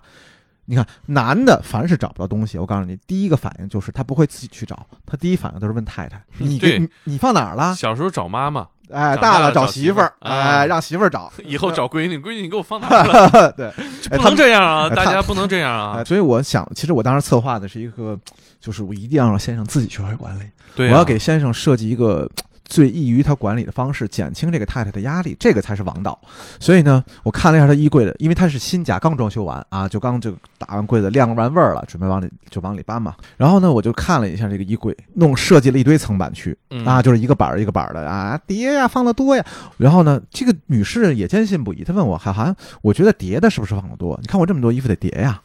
你看，男的凡是找不着东西，我告诉你，第一个反应就是他不会自己去找，他第一反应都是问太太：“你对你你放哪儿了小时候找妈妈，？”哎，大了找媳妇儿哎，让媳妇儿找。以后找闺女，闺女你给我放哪儿了？对，不能这样啊！大家不能这样哎，啊！所以我想，其实我当时策划的是一个，就是我一定要让先生自己学会管理，我要给先生设计一个最易于他管理的方式，减轻这个太太的压力，这个才是王道。所以呢，我看了一下他衣柜的，因为他是新家，刚装修完啊，就刚就打完柜子晾完味儿了，准备往里就往里搬嘛。然后呢，我就看了一下这个衣柜，弄设计了一堆层板区嗯啊，就是一个板儿一个板儿的啊，叠呀放的多呀。然后呢，这个女士也坚信不疑，她问我，海涵，我觉得叠的是不是放的多？你看我这么多衣服得叠呀。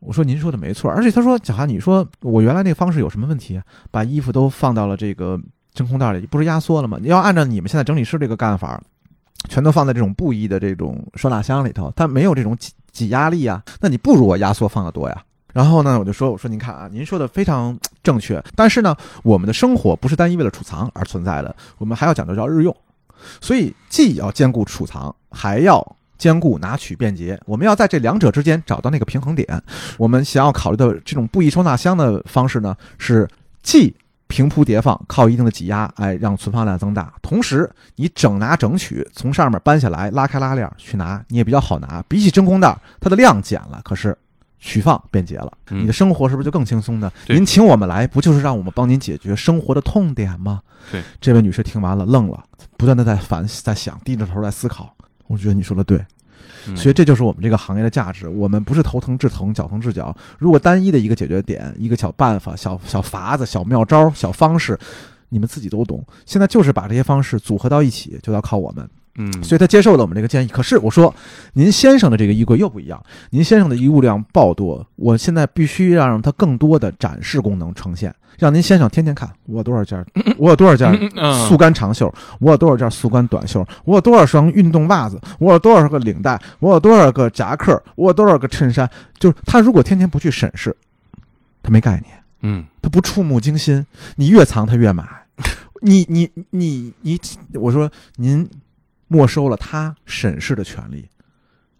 我说您说的没错，而且他说小韩，你说我原来那个方式有什么问题啊？把衣服都放到了这个真空袋里，不是压缩了吗？你要按照你们现在整理师这个干法，全都放在这种布艺的这种收纳箱里头，它没有这种挤挤压力啊。那你不如我压缩放的多呀。然后呢，我就说，我说您看啊，您说的非常正确，但是呢，我们的生活不是单一为了储藏而存在的，我们还要讲究叫日用，所以既要兼顾储藏，还要兼顾拿取便捷。我们要在这两者之间找到那个平衡点。我们想要考虑的这种布艺收纳箱的方式呢，是既平铺叠放，靠一定的挤压，哎，让存放量增大。同时，你整拿整取，从上面搬下来，拉开拉链去拿，你也比较好拿。比起真空袋，它的量减了，可是取放便捷了，嗯你的生活是不是就更轻松呢？对您请我们来，不就是让我们帮您解决生活的痛点吗？对，这位女士听完了愣了，不断的在反在想，低着头在思考。我觉得你说的对，嗯所以这就是我们这个行业的价值。我们不是头疼治疼，脚疼治脚。如果单一的一个解决点、一个小办法、小小法子、小妙招、小方式，你们自己都懂。现在就是把这些方式组合到一起，就要靠我们。嗯，所以他接受了我们这个建议。可是我说，您先生的这个衣柜又不一样，您先生的衣物量爆多，我现在必须要让他更多的展示功能呈现，让您先生天天看我有多少件，我有多少件嗯速干长袖，我有多少件速干短袖，我有多少双运动袜子，我有多少个领带，我有多少个夹克，我有多少个衬衫。就是他如果天天不去审视，他没概念。嗯他不触目惊心，你越藏他越买。你你你你，我说您没收了他审视的权利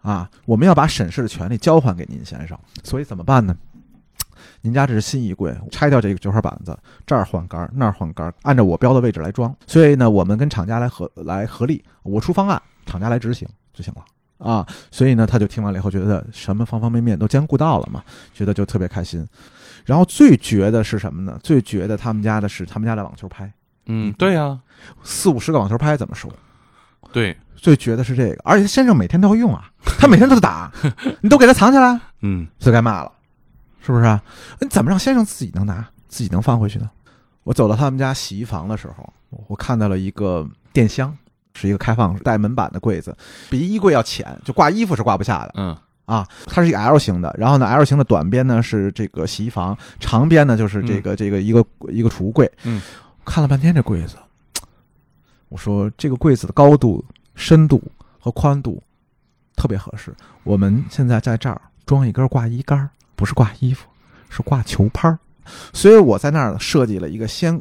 啊！我们要把审视的权利交还给您先生，所以怎么办呢？您家这是新衣柜，拆掉这个九号板子，这儿换杆儿，那儿换杆儿，按照我标的位置来装。所以呢，我们跟厂家来合来合力，我出方案，厂家来执行就行了啊。所以呢，他就听完了以后，觉得什么方方面面都兼顾到了嘛，觉得就特别开心。然后最绝的是什么呢？最绝的他们家的是他们家的网球拍，嗯，对呀，四五十个网球拍怎么收？对，最绝的是这个，而且他先生每天都会用啊，他每天都打，你都给他藏起来，嗯就该骂了，是不是啊？你怎么让先生自己能拿，自己能放回去呢？我走到他们家洗衣房的时候，我看到了一个电箱，是一个开放带门板的柜子，比衣柜要浅，就挂衣服是挂不下的嗯啊。它是一个 L 型的，然后呢，L 型的短边呢是这个洗衣房，长边呢就是这个、这个一个一个储物柜。嗯，看了半天这柜子，我说这个柜子的高度、深度和宽度特别合适。我们现在在这儿装一根挂衣杆儿，不是挂衣服，是挂球拍儿。所以我在那儿设计了一个，先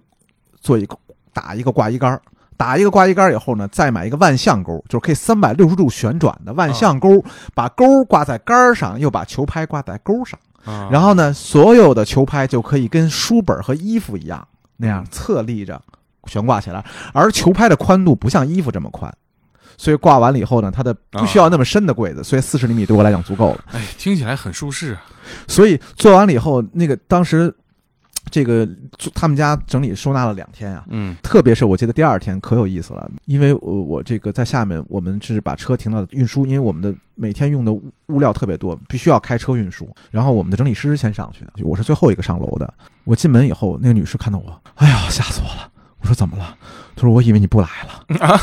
做一个打一个挂衣杆儿，打一个挂衣杆儿以后呢，再买一个万向钩，就是可以三百六十度旋转的万向钩，把钩挂在杆儿上，又把球拍挂在钩上。啊然后呢，所有的球拍就可以跟书本和衣服一样那样侧立着悬挂起来，而球拍的宽度不像衣服这么宽，所以挂完了以后呢，它的不需要那么深的柜子，所以四十厘米对我来讲足够了。哎，听起来很舒适啊。所以做完了以后，那个当时这个他们家整理收纳了两天啊，嗯特别是我记得第二天可有意思了，因为我我这个在下面，我们是把车停到运输，因为我们的每天用的物物料特别多，必须要开车运输。然后我们的整理师先上去的，我是最后一个上楼的。我进门以后，那个女士看到我，哎呀，吓死我了！我说怎么了？他说我以为你不来了 啊。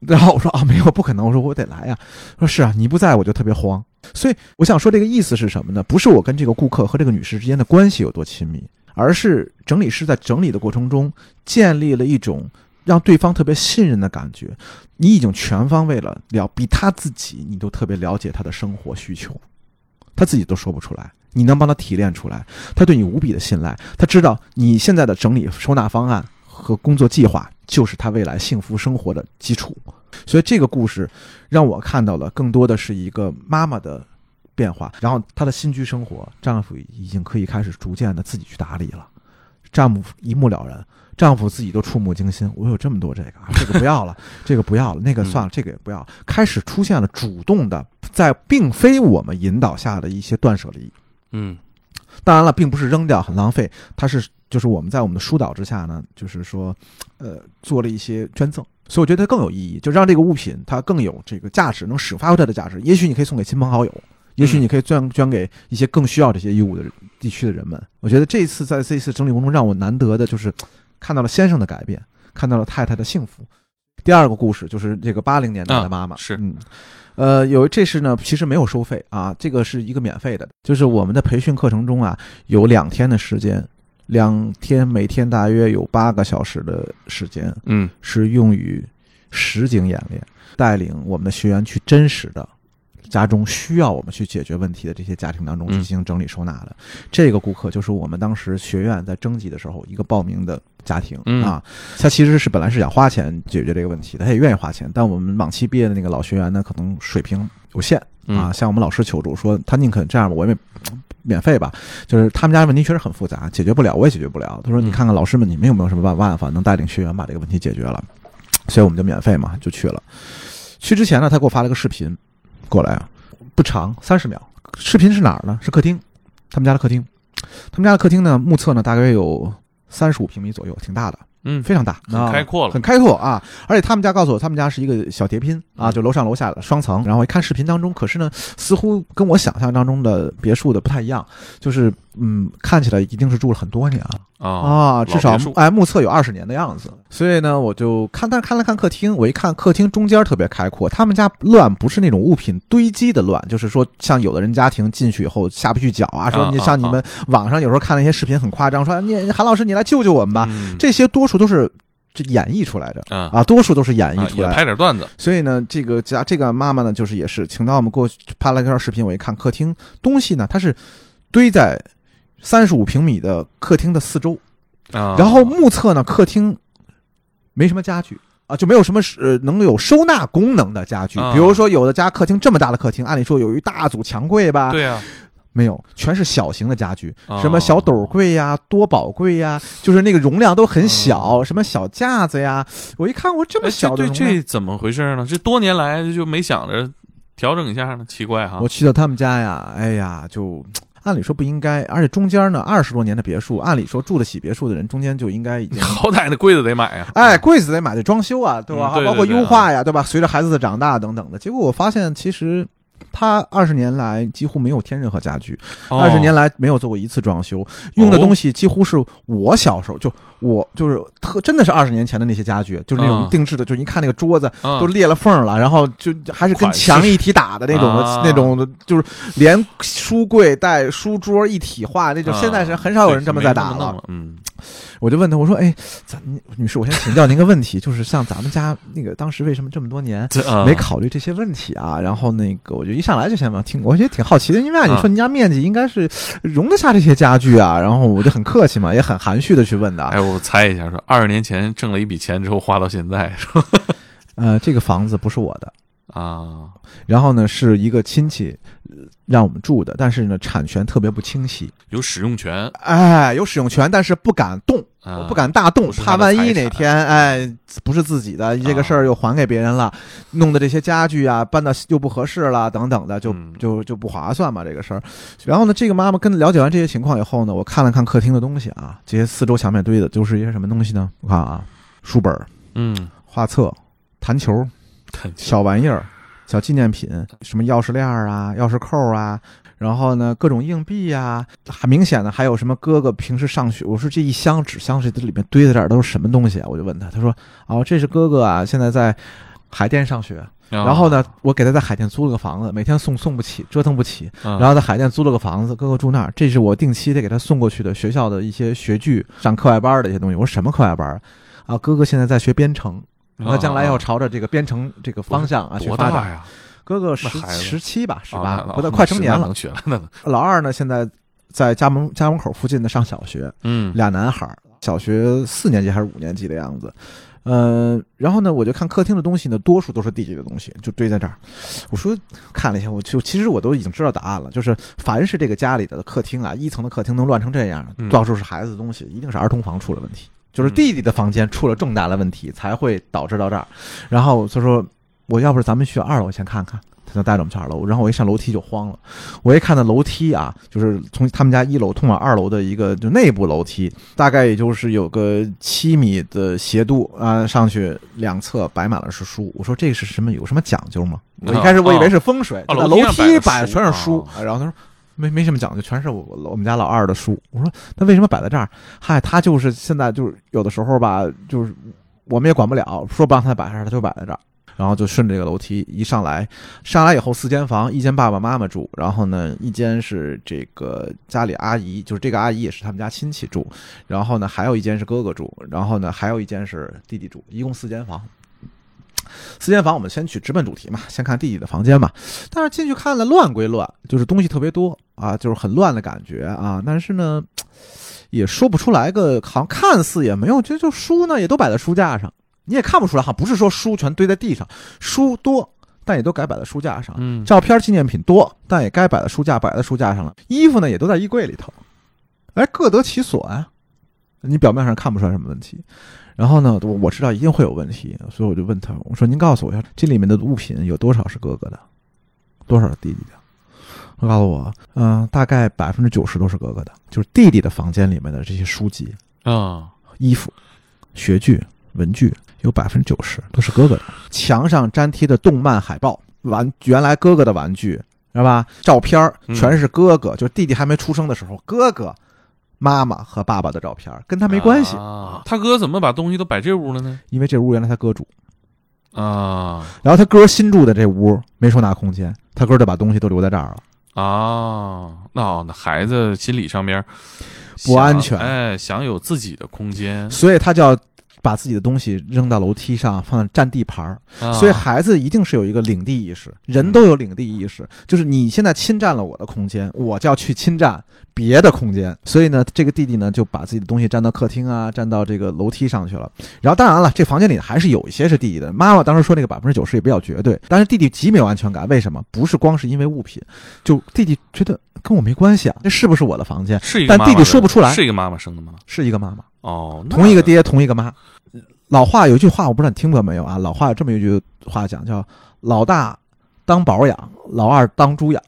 然后我说啊，没有，不可能。我说我得来呀。说是啊，你不在我就特别慌。所以我想说这个意思是什么呢？不是我跟这个顾客和这个女士之间的关系有多亲密，而是整理师在整理的过程中建立了一种让对方特别信任的感觉。你已经全方位了，了比他自己你都特别了解他的生活需求，他自己都说不出来，你能帮他提炼出来，他对你无比的信赖，他知道你现在的整理收纳方案和工作计划就是他未来幸福生活的基础。所以这个故事让我看到了更多的是一个妈妈的变化，然后她的新居生活，丈夫已经可以开始逐渐的自己去打理了，丈夫一目了然，丈夫自己都触目惊心，我有这么多这个，啊这个不要了，这个不要了，那个算了，这个也不要，开始出现了主动的，在并非我们引导下的一些断舍离。嗯当然了，并不是扔掉很浪费，它是就是我们在我们的疏导之下呢，就是说，呃，做了一些捐赠，所以我觉得它更有意义，就让这个物品它更有这个价值，能使发挥它的价值。也许你可以送给亲朋好友，也许你可以捐捐给一些更需要这些衣物的地区的人们。我觉得这一次在这一次整理过程中，让我难得的就是看到了先生的改变，看到了太太的幸福。第二个故事就是这个八零年代的妈妈，啊是嗯。呃，有这是呢，其实没有收费啊，这个是一个免费的，就是我们的培训课程中啊，有两天的时间，两天每天大约有八个小时的时间嗯是用于实景演练，带领我们的学员去真实的家中需要我们去解决问题的这些家庭当中去进行整理收纳的。这个顾客就是我们当时学院在征集的时候一个报名的家庭、嗯啊，他其实是本来是想花钱解决这个问题的，他也愿意花钱，但我们往期毕业的那个老学员呢，可能水平有限。啊，嗯向我们老师求助说，他宁肯这样吧，我也免费吧。就是他们家问题确实很复杂，解决不了，我也解决不了。他说，嗯你看看老师们，你们有没有什么办办法能带领学员把这个问题解决了？所以我们就免费嘛，就去了。去之前呢，他给我发了个视频过来啊，不长，三十秒。视频是哪儿呢？是客厅，他们家的客厅。他们家的客厅呢，目测呢大概有三十五平米左右，挺大的，嗯，非常大，很开阔了很开阔啊！而且他们家告诉我，他们家是一个小叠拼啊，嗯就楼上楼下的双层。然后一看视频当中，可是呢，似乎跟我想象当中的别墅的不太一样，就是嗯，看起来一定是住了很多年了啊啊，至少哎目测有二十年的样子。所以呢，我就看，但是看了看客厅，我一看客厅中间特别开阔，他们家乱不是那种物品堆积的乱，就是说像有的人家庭进去以后下不去脚啊，说你像你们网上有时候看那些视频很夸张，说你韩老师你来救救我们吧，嗯。这些多数都是这演绎出来的啊。啊，多数都是演绎出来。拍点段子，所以呢，这个家这个妈妈呢，就是也是请到我们过去拍了一段视频，我一看客厅东西呢，它是堆在三十五平米的客厅的四周，啊，然后目测呢，客厅没什么家具。啊，就没有什么呃能有收纳功能的家具，啊。比如说有的家客厅这么大的客厅，按理说有一大组墙柜吧，对啊，没有，全是小型的家具，哦。什么小斗柜呀、多宝柜呀，就是那个容量都很小，哦。什么小架子呀。我一看，我这么哎小的这容量，这怎么回事呢？这多年来就没想着调整一下呢？奇怪哈。我，去到他们家呀，哎呀，就按理说不应该，而且中间呢，二十多年的别墅，按理说住得起别墅的人，中间就应该已经。好歹那柜子得买呀，哎，柜子得买，得装修啊，对吧？嗯对对包括优化呀，对吧？随着孩子的长大等等的，结果我发现，其实他二十年来几乎没有添任何家具，哦。二十年来没有做过一次装修，用的东西几乎是我小时候就我就是特真的是二十年前的那些家具，就是那种嗯。定制的，就是一看那个桌子嗯。都裂了缝了，然后就还是跟墙一体打的那种的啊。那种的，就是连书柜带书桌一体化那种。啊。现在是很少有人这么在打了。嗯，我就问他，我说：“哎，咱女士，我先请教您个问题，就是像咱们家那个当时为什么这么多年没考虑这些问题啊。然后那个，我就一上来就先问，挺，我觉得挺好奇的，因为按理啊说您家面积应该是容得下这些家具啊。然后我就很客气嘛，也很含蓄的去问的。哎，我猜一下，说二十年前挣了一笔钱之后花到现在，是吧？呃，这个房子不是我的，啊，然后呢是一个亲戚呃让我们住的，但是呢产权特别不清晰，有使用权，哎，有使用权，但是不敢动。啊我不敢大动，怕万一哪天哎不是自己的，这个事儿又还给别人了，弄的这些家具啊搬到又不合适了，等等的，就嗯。就就不划算嘛这个事儿。然后呢，这个妈妈跟了解完这些情况以后呢，我看了看客厅的东西啊，这些四周墙面堆的都是一些什么东西呢？我看啊，书本、嗯，画册、弹球、看小玩意儿、小纪念品，什么钥匙链儿啊、钥匙扣儿啊，然后呢各种硬币啊、很明显的还有什么哥哥平时上学，我说这一箱纸箱这里面堆在这儿都是什么东西啊？我就问他，他说哦这是哥哥啊，现在在海淀上学，然后呢，我给他在海淀租了个房子，每天送送不起，折腾不起，然然后在海淀租了个房子，哥哥住那儿，这是我定期得给他送过去的学校的一些学具、上课外班的一些东西。我说什么课外班啊？哥哥现在在学编程。他将来要朝着这个编程这个方向啊去发展。呀？哥哥十十七吧，十啊八，那不到快成年了能。学了，老二呢，现在在家门家门口附近的上小学，嗯俩男孩儿，小学四年级还是五年级的样子。呃，然后呢，我就看客厅的东西呢，多数都是弟弟的东西，就堆在这儿。我说看了一下，我就其实我都已经知道答案了，就是凡是这个家里的客厅啊，一层的客厅能乱成这样，嗯到处是孩子的东西，一定是儿童房出了问题，就是弟弟的房间出了重大的问题，才会导致到这儿。然后他说，我要不是咱们去二楼先看看。他就带着我们去二楼，然后我一上楼梯就慌了。我一看那楼梯啊，就是从他们家一楼通往二楼的一个就内部楼梯，大概也就是有个七米的斜度啊，上去两侧摆满了是书。我说这是什么？有什么讲究吗？我一开始我以为是风水，楼楼梯摆全是书哦，然后他说。没没什么讲究，全是我我们家老二的书。我说那为什么摆在这儿？嗨，他就是现在就是有的时候吧，就是我们也管不了，说不让他摆这儿，他就摆在这儿。然后就顺着这个楼梯一上来，上来以后四间房，一间爸爸妈妈住，然后呢一间是这个家里阿姨，就是这个阿姨也是他们家亲戚住，然后呢还有一间是哥哥住，然后呢还有一间是弟弟住，一共四间房。四间房，我们先去直奔主题嘛，先看弟弟的房间嘛。但是进去看了，乱归乱，就是东西特别多啊，就是很乱的感觉啊。但是呢，也说不出来个，好像看似也没有，这就书呢也都摆在书架上，你也看不出来，哈不是说书全堆在地上，书多，但也都该摆在书架上。嗯照片纪念品多，但也该摆在书架摆在书架上了。衣服呢也都在衣柜里头，哎，各得其所啊。你表面上看不出来什么问题，然后呢，我我知道一定会有问题，所以我就问他，我说您告诉我一下，这里面的物品有多少是哥哥的，多少是弟弟的？他告诉我，嗯、大概百分之九十都是哥哥的，就是弟弟的房间里面的这些书籍、啊，衣服、学具、文具，有百分之九十都是哥哥的。墙上粘贴的动漫海报、玩原来哥哥的玩具，知道吧？照片全是哥哥，就是弟弟还没出生的时候，哥哥、妈妈和爸爸的照片儿，跟他没关系，啊。他哥怎么把东西都摆这屋了呢？因为这屋原来他哥住，啊然后他哥新住的这屋没收纳空间，他哥就把东西都留在这儿了。啊，那哦那孩子心理上面不安全哎，想有自己的空间，所以他就要把自己的东西扔到楼梯上，放在占地盘儿。啊所以孩子一定是有一个领地意识，人都有领地意识，就是你现在侵占了我的空间，我就要去侵占别的空间。所以呢，这个弟弟呢就把自己的东西占到客厅啊，占到这个楼梯上去了。然后当然了，这房间里还是有一些是弟弟的。妈妈当时说那个百分之九十也比较绝对，但是弟弟极没有安全感。为什么？不是光是因为物品，就弟弟觉得跟我没关系啊，这是不是我的房间？但弟弟是一个妈妈的说不出来是一个妈妈生的吗？是一个妈妈。哦，同一个爹，同一个妈。老话有一句话，我不知道你听过没有啊？老话有这么一句话讲，叫“老大当宝养，老二当猪养”。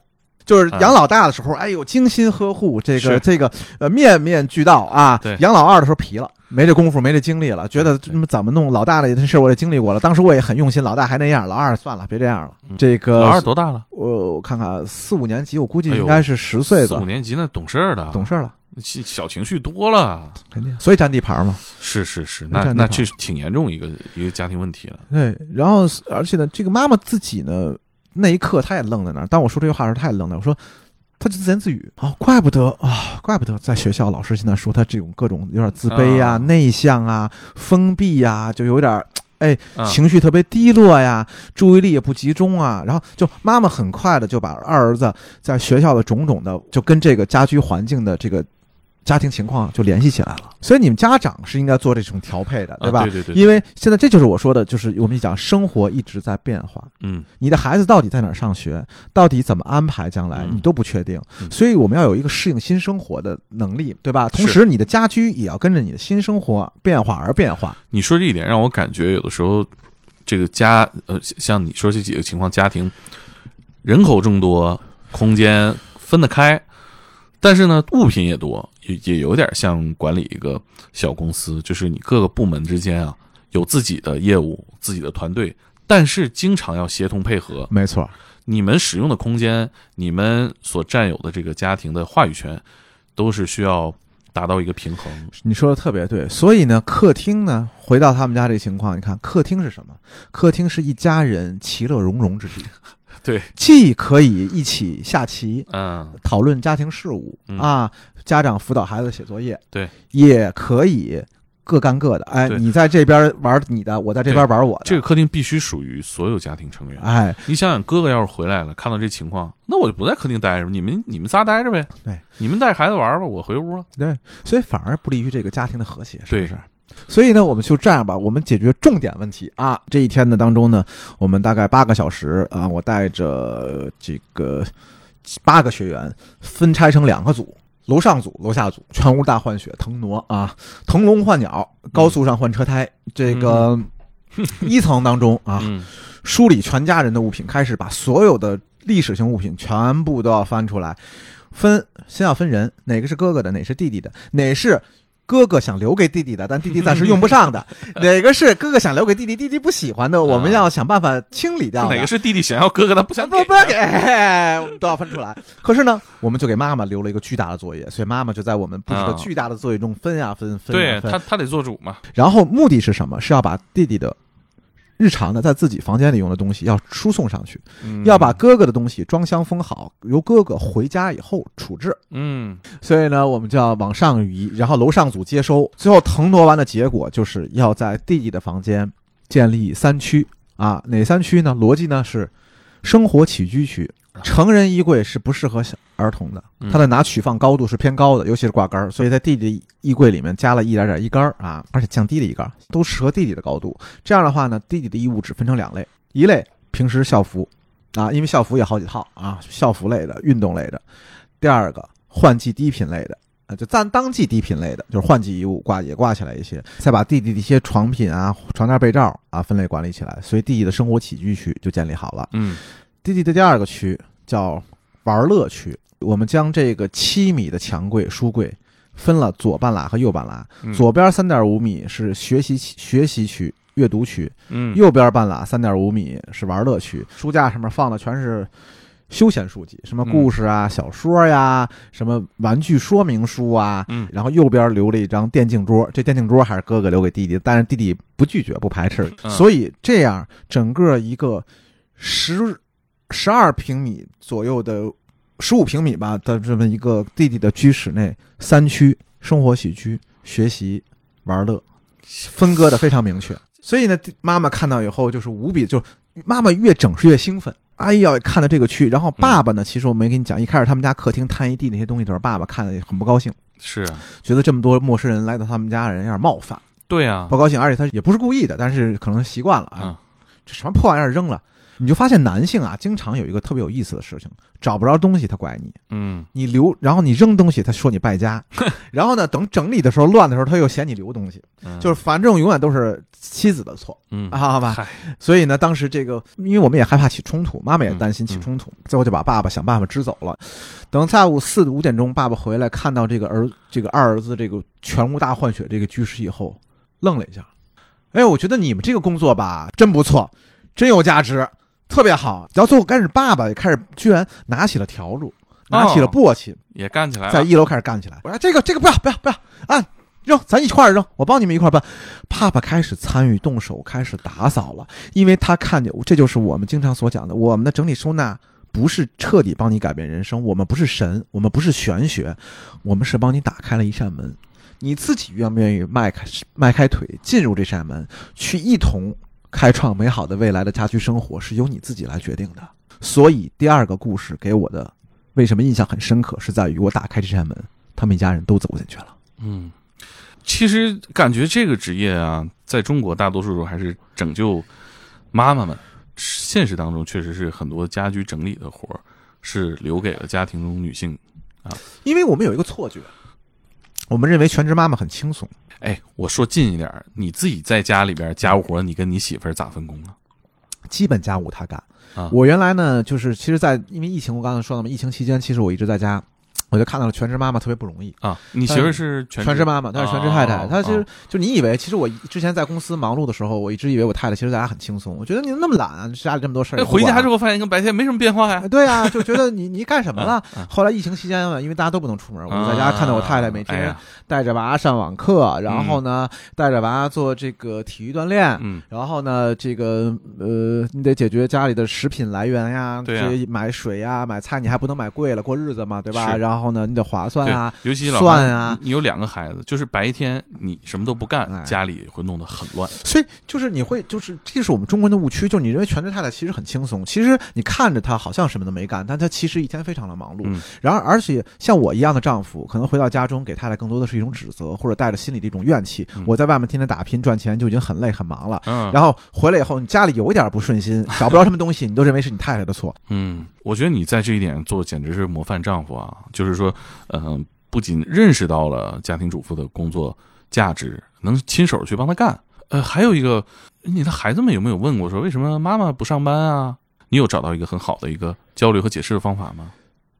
就是养老大的时候，哎呦，精心呵护，这个这个呃面面俱到啊对。养老二的时候皮了，没这功夫，没这精力了，觉得怎么弄？老大的事我也经历过了，当时我也很用心，老大还那样，老二算了，别这样了。嗯这个老二多大了？我我看看四五年级，我估计应该是十岁四五，年级那懂事儿的，懂事了，小小情绪多了。肯定。所以占地盘嘛。是是是，那那这是挺严重一个一个家庭问题了。对，然后而且呢，这个妈妈自己呢，那一刻她也愣在那儿。当我说这句话的时候，她也愣在那儿。我说，她就自言自语啊、怪不得啊，怪不得在学校老师现在说她这种各种有点自卑呀、啊内向啊、封闭呀、就有点儿。哎，啊情绪特别低落呀，注意力也不集中啊，然后就妈妈很快的就把二儿子在学校的种种的，就跟这个家居环境的这个家庭情况就联系起来了。所以你们家长是应该做这种调配的，对吧？啊对对对，因为现在这就是我说的，就是我们讲生活一直在变化，嗯你的孩子到底在哪儿上学，到底怎么安排将来，嗯你都不确定，嗯所以我们要有一个适应新生活的能力，对吧？同时，你的家居也要跟着你的新生活变化而变化。你说这一点让我感觉有的时候，这个家呃，像你说这几个情况，家庭人口众多，空间分得开，但是呢，物品也多，也也有点像管理一个小公司，就是你各个部门之间啊有自己的业务、自己的团队，但是经常要协同配合。没错，你们使用的空间，你们所占有的这个家庭的话语权，都是需要达到一个平衡。你说的特别对。所以呢，客厅呢，回到他们家这情况，你看，客厅是什么？客厅是一家人其乐融融之地，对，既可以一起下棋，嗯，讨论家庭事务、嗯啊，家长辅导孩子写作业，对，也可以各干各的。哎，你在这边玩你的，我在这边玩我的。这个客厅必须属于所有家庭成员。哎，你想想，哥哥要是回来了，看到这情况，那我就不在客厅待着，你们你们仨待着呗。对，你们带孩子玩吧，我回屋了。对，所以反而不利于这个家庭的和谐，是不对是？所以呢，我们就这样吧，我们解决重点问题啊。这一天的当中呢，我们大概八个小时啊，我带着这个八个学员分拆成两个组，楼上组、楼下组，全屋大换血，腾挪啊，腾笼换鸟，高速上换车胎。这个一层当中啊，嗯梳理全家人的物品，开始把所有的历史性物品全部都要翻出来，分先要分人，哪个是哥哥的，哪是弟弟的，哪是哥哥想留给弟弟的，但弟弟暂时用不上的，哪个是哥哥想留给弟弟，弟弟不喜欢的，我们要想办法清理掉。哪个是弟弟想要哥哥的不想给不不要给，我们都要分出来。可是呢，我们就给妈妈留了一个巨大的作业，所以妈妈就在我们布置的啊巨大的作业中分呀分分对。他他得做主嘛。然后目的是什么？是要把弟弟的日常的在自己房间里用的东西要输送上去，嗯要把哥哥的东西装箱封好，由哥哥回家以后处置。嗯所以呢，我们就要往上移，然后楼上组接收，最后腾挪完的结果就是要在弟弟的房间建立三区啊，哪三区呢？逻辑呢是生活起居区。成人衣柜是不适合小儿童的，嗯它的拿取放高度是偏高的，尤其是挂杆儿，所以在弟弟衣柜里面加了一点点衣杆儿啊，而且降低了一杆儿，都适合弟弟的高度。这样的话呢，弟弟的衣物只分成两类，一类平时校服啊，因为校服也好几套啊，校服类的、运动类的；第二个换季低品类的。啊，就暂当季低品类的，就是换季衣物挂也挂起来一些，再把弟弟的一些床品啊、床垫被罩啊分类管理起来，所以弟弟的生活起居区就建立好了。嗯弟弟的第二个区叫玩乐区，我们将这个七米的墙柜、书柜分了左半拉和右半拉，嗯。左边三点五米是学习学习区、阅读区，嗯。右边半拉三点五米是玩乐区，书架上面放的全是休闲书籍，什么故事啊、小说呀、什么玩具说明书啊。嗯。然后右边留了一张电竞桌，这电竞桌还是哥哥留给弟弟，但是弟弟不拒绝、不排斥，嗯。所以这样整个一个十十二平米左右的十五平米吧的这么一个弟弟的居室内，三区生活起居、学习、玩乐，分割的非常明确。所以呢，妈妈看到以后就是无比，就妈妈越整是越兴奋。哎呀，看到这个区，然后爸爸呢，其实我没跟你讲，一开始他们家客厅摊一地那些东西的时候，爸爸看的也很不高兴，是啊，觉得这么多陌生人来到他们家，人有点冒犯，对啊不，高兴，而且他也不是故意的，但是可能习惯了啊。嗯这什么破玩意儿扔了？你就发现男性啊，经常有一个特别有意思的事情，找不着东西他怪你，嗯你留，然后你扔东西他说你败家，然后呢，等整理的时候乱的时候他又嫌你留东西，嗯就是反正永远都是妻子的错嗯啊，好吧？所以呢，当时这个，因为我们也害怕起冲突，妈妈也嗯担心起冲突，最后就把爸爸想办法支走了。等下午四五点钟，爸爸回来看到这个儿这个二儿子这个全屋大换血这个居室以后，愣了一下。哎，我觉得你们这个工作吧，真不错，真有价值，特别好。然后最后开始，爸爸也开始居然拿起了笤帚，拿起了哦簸箕，也干起来，在一楼开始干起来。我说这个这个不要不要不要啊，扔，咱一块儿扔，我帮你们一块儿搬。爸爸开始参与动手，开始打扫了，因为他看见，这就是我们经常所讲的，我们的整理收纳不是彻底帮你改变人生，我们不是神，我们不是玄学，我们是帮你打开了一扇门。你自己愿不愿意迈开迈开腿进入这扇门，去一同开创美好的未来的家居生活，是由你自己来决定的。所以第二个故事给我的为什么印象很深刻，是在于我打开这扇门，他们一家人都走进去了。嗯，其实感觉这个职业啊，在中国大多数时候还是拯救妈妈们。现实当中，确实是很多家居整理的活儿是留给了家庭中女性啊。因为我们有一个错觉，我们认为全职妈妈很轻松。哎，我说近一点儿，你自己在家里边家务活，你跟你媳妇儿咋分工啊？基本家务她干啊我原来呢，就是其实，在因为疫情，我刚才说了嘛，疫情期间，其实我一直在家，我就看到了全职妈妈特别不容易。啊，你媳妇是全全职妈妈，她是全职太太，哦她其实哦就你以为，其实我之前在公司忙碌的时候，我一直以为我太太其实在家很轻松。我觉得你那么懒啊，家里这么多事儿，回家之后发现跟白天没什么变化呀哎。对啊，就觉得你你干什么了？后来疫情期间嘛，因为大家都不能出门，我就在家看到我太太每天带着娃上网课，然后呢带着娃做这个体育锻炼，嗯，然后呢，这个呃，你得解决家里的食品来源呀，对买水呀、买菜，你还不能买贵了，过日子嘛，对吧？然后呢，你得划算啊，，尤其老算啊你你有两个孩子，就是白天你什么都不干，哎家里会弄得很乱。所以就是你会，就是这是我们中国人的误区，就是你认为全职太太其实很轻松，其实你看着她好像什么都没干，但她其实一天非常的忙碌。嗯然而，而且像我一样的丈夫，可能回到家中给太太更多的是一种指责，或者带着心里的一种怨气。嗯我在外面天天打拼赚钱就已经很累很忙了。嗯，然后回来以后，你家里有一点不顺心，找不着什么东西，你都认为是你太太的错。嗯，我觉得你在这一点做简直是模范丈夫啊！就是说，嗯、不仅认识到了家庭主妇的工作价值，能亲手去帮她干。呃，还有一个，你的孩子们有没有问过说为什么妈妈不上班啊？你有找到一个很好的一个交流和解释的方法吗？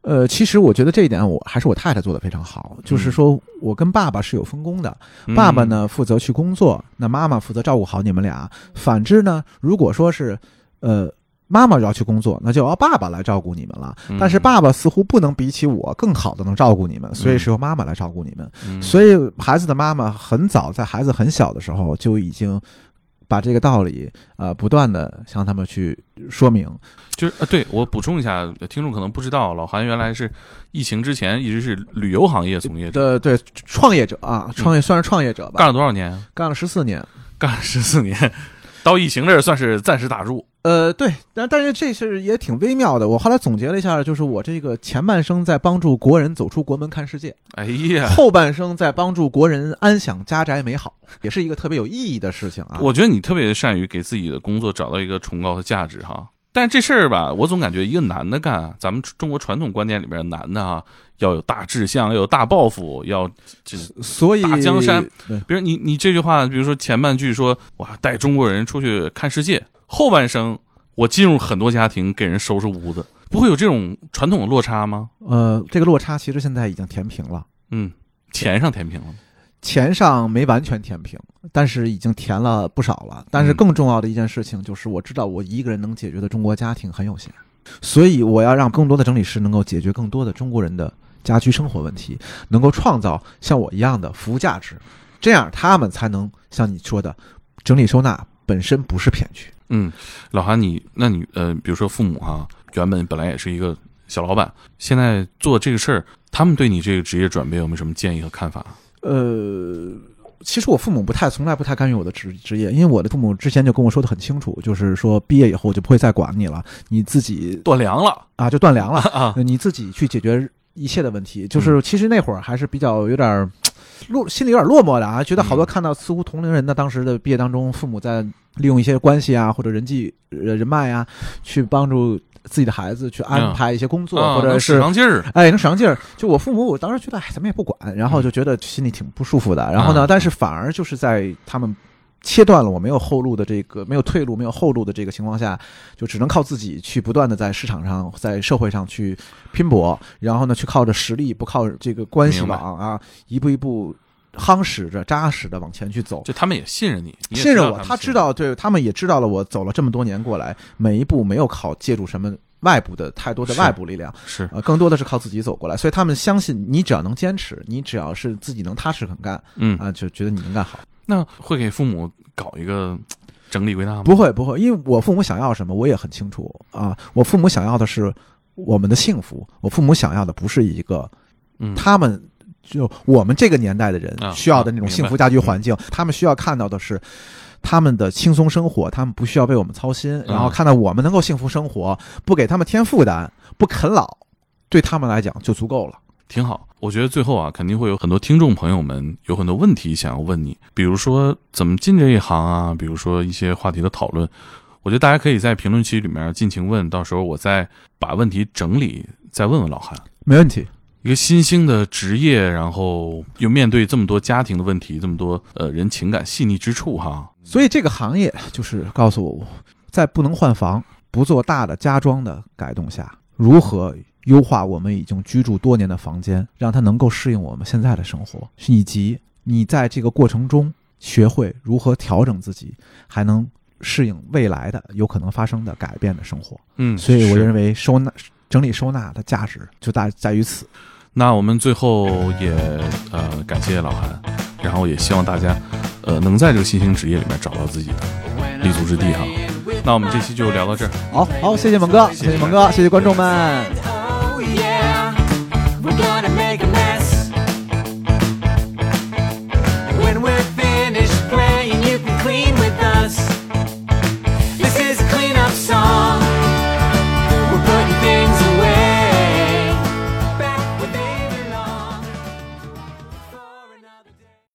呃，其实我觉得这一点我还是我太太做的非常好，就是说我跟爸爸是有分工的，嗯爸爸？呢负责去工作，那妈妈负责照顾好你们俩。反之呢，如果说是呃妈妈要去工作，那就要爸爸来照顾你们了。嗯但是爸爸似乎不能比起我更好的能照顾你们，所以是由妈妈来照顾你们。嗯所以孩子的妈妈很早在孩子很小的时候就已经。把这个道理，呃，不断的向他们去说明。就是呃，对我补充一下，听众可能不知道，老韩原来是疫情之前一直是旅游行业从业者，的对创业者啊，创业算是创业者吧，干了多少年？干了十四年。干了十四年，到疫情这儿算是暂时打住。呃，对，但但是这是也挺微妙的。我后来总结了一下，就是我这个前半生在帮助国人走出国门看世界，哎呀，后半生在帮助国人安享家宅美好，也是一个特别有意义的事情啊。我觉得你特别善于给自己的工作找到一个崇高的价值哈。但这事儿吧，我总感觉一个男的干，咱们中国传统观念里边，男的啊要有大志向，要有大抱负，要这。所以大江山，比如你你这句话，比如说前半句说哇带中国人出去看世界，后半生我进入很多家庭给人收拾屋子，不会有这种传统的落差吗？呃，这个落差其实现在已经填平了，嗯，钱上填平了吗。钱上没完全填平，但是已经填了不少了。但是嗯更重要的一件事情就是，我知道我一个人能解决的中国家庭很有限，所以我要让更多的整理师能够解决更多的中国人的家居生活问题，能够创造像我一样的服务价值，这样他们才能像你说的，整理收纳本身不是骗局。嗯，老韩你，那你呃，比如说父母哈、原本本来也是一个小老板，现在做这个事儿，他们对你这个职业转变有没有什么建议和看法？呃，其实我父母不太，从来不太干预我的职职业，因为我的父母之前就跟我说的很清楚，就是说毕业以后我就不会再管你了，你自己断粮了啊就断粮了，啊！你自己去解决一切的问题。就是其实那会儿还是比较有点儿落，心里有点落寞的啊，觉得好多看到似乎同龄人的当时的毕业当中，父母在利用一些关系啊或者人际呃人脉啊，去帮助自己的孩子去安排一些工作，啊或者是上劲儿，哎，能使上劲儿。就我父母，我当时觉得，哎，咱们也不管，然后就觉得心里挺不舒服的。然后呢，啊。但是反而就是在他们切断了我没有后路的这个没有退路、没有后路的这个情况下，就只能靠自己去不断的在市场上、在社会上去拼搏，然后呢，去靠着实力，不靠这个关系网啊，一步一步夯实着、扎实的往前去走。就他们也信任你，信任我，他知道，对他们也知道了我走了这么多年过来，每一步没有靠借助什么外部的太多的外部力量。是呃，更多的是靠自己走过来，所以他们相信你只要能坚持，你只要是自己能踏实肯干嗯，啊，就觉得你能干好。那会给父母搞一个整理归纳吗？不会不会，因为我父母想要什么，我也很清楚啊。我父母想要的是我们的幸福，我父母想要的不是一个嗯，他们就我们这个年代的人啊需要的那种幸福家居环境，他们需要看到的是。他们的轻松生活，他们不需要为我们操心，然后看到我们能够幸福生活，不给他们添负担，不啃老，对他们来讲就足够了。挺好。我觉得最后啊，肯定会有很多听众朋友们有很多问题想要问你，比如说怎么进这一行啊，比如说一些话题的讨论。我觉得大家可以在评论区里面尽情问，到时候我再把问题整理，再问问老韩。没问题。一个新兴的职业，然后又面对这么多家庭的问题，这么多呃人情感细腻之处哈。所以这个行业就是告诉我，在不能换房、不做大的家装的改动下，如何优化我们已经居住多年的房间，让它能够适应我们现在的生活，以及你在这个过程中学会如何调整自己，还能适应未来的有可能发生的改变的生活。嗯，所以我认为收纳、整理收纳的价值就大在于此。那我们最后也呃感谢老韩，然后也希望大家呃能在这个新兴职业里面找到自己的立足之地哈。那我们这期就聊到这儿。好好，谢谢猛哥，谢谢猛哥，谢谢观众们。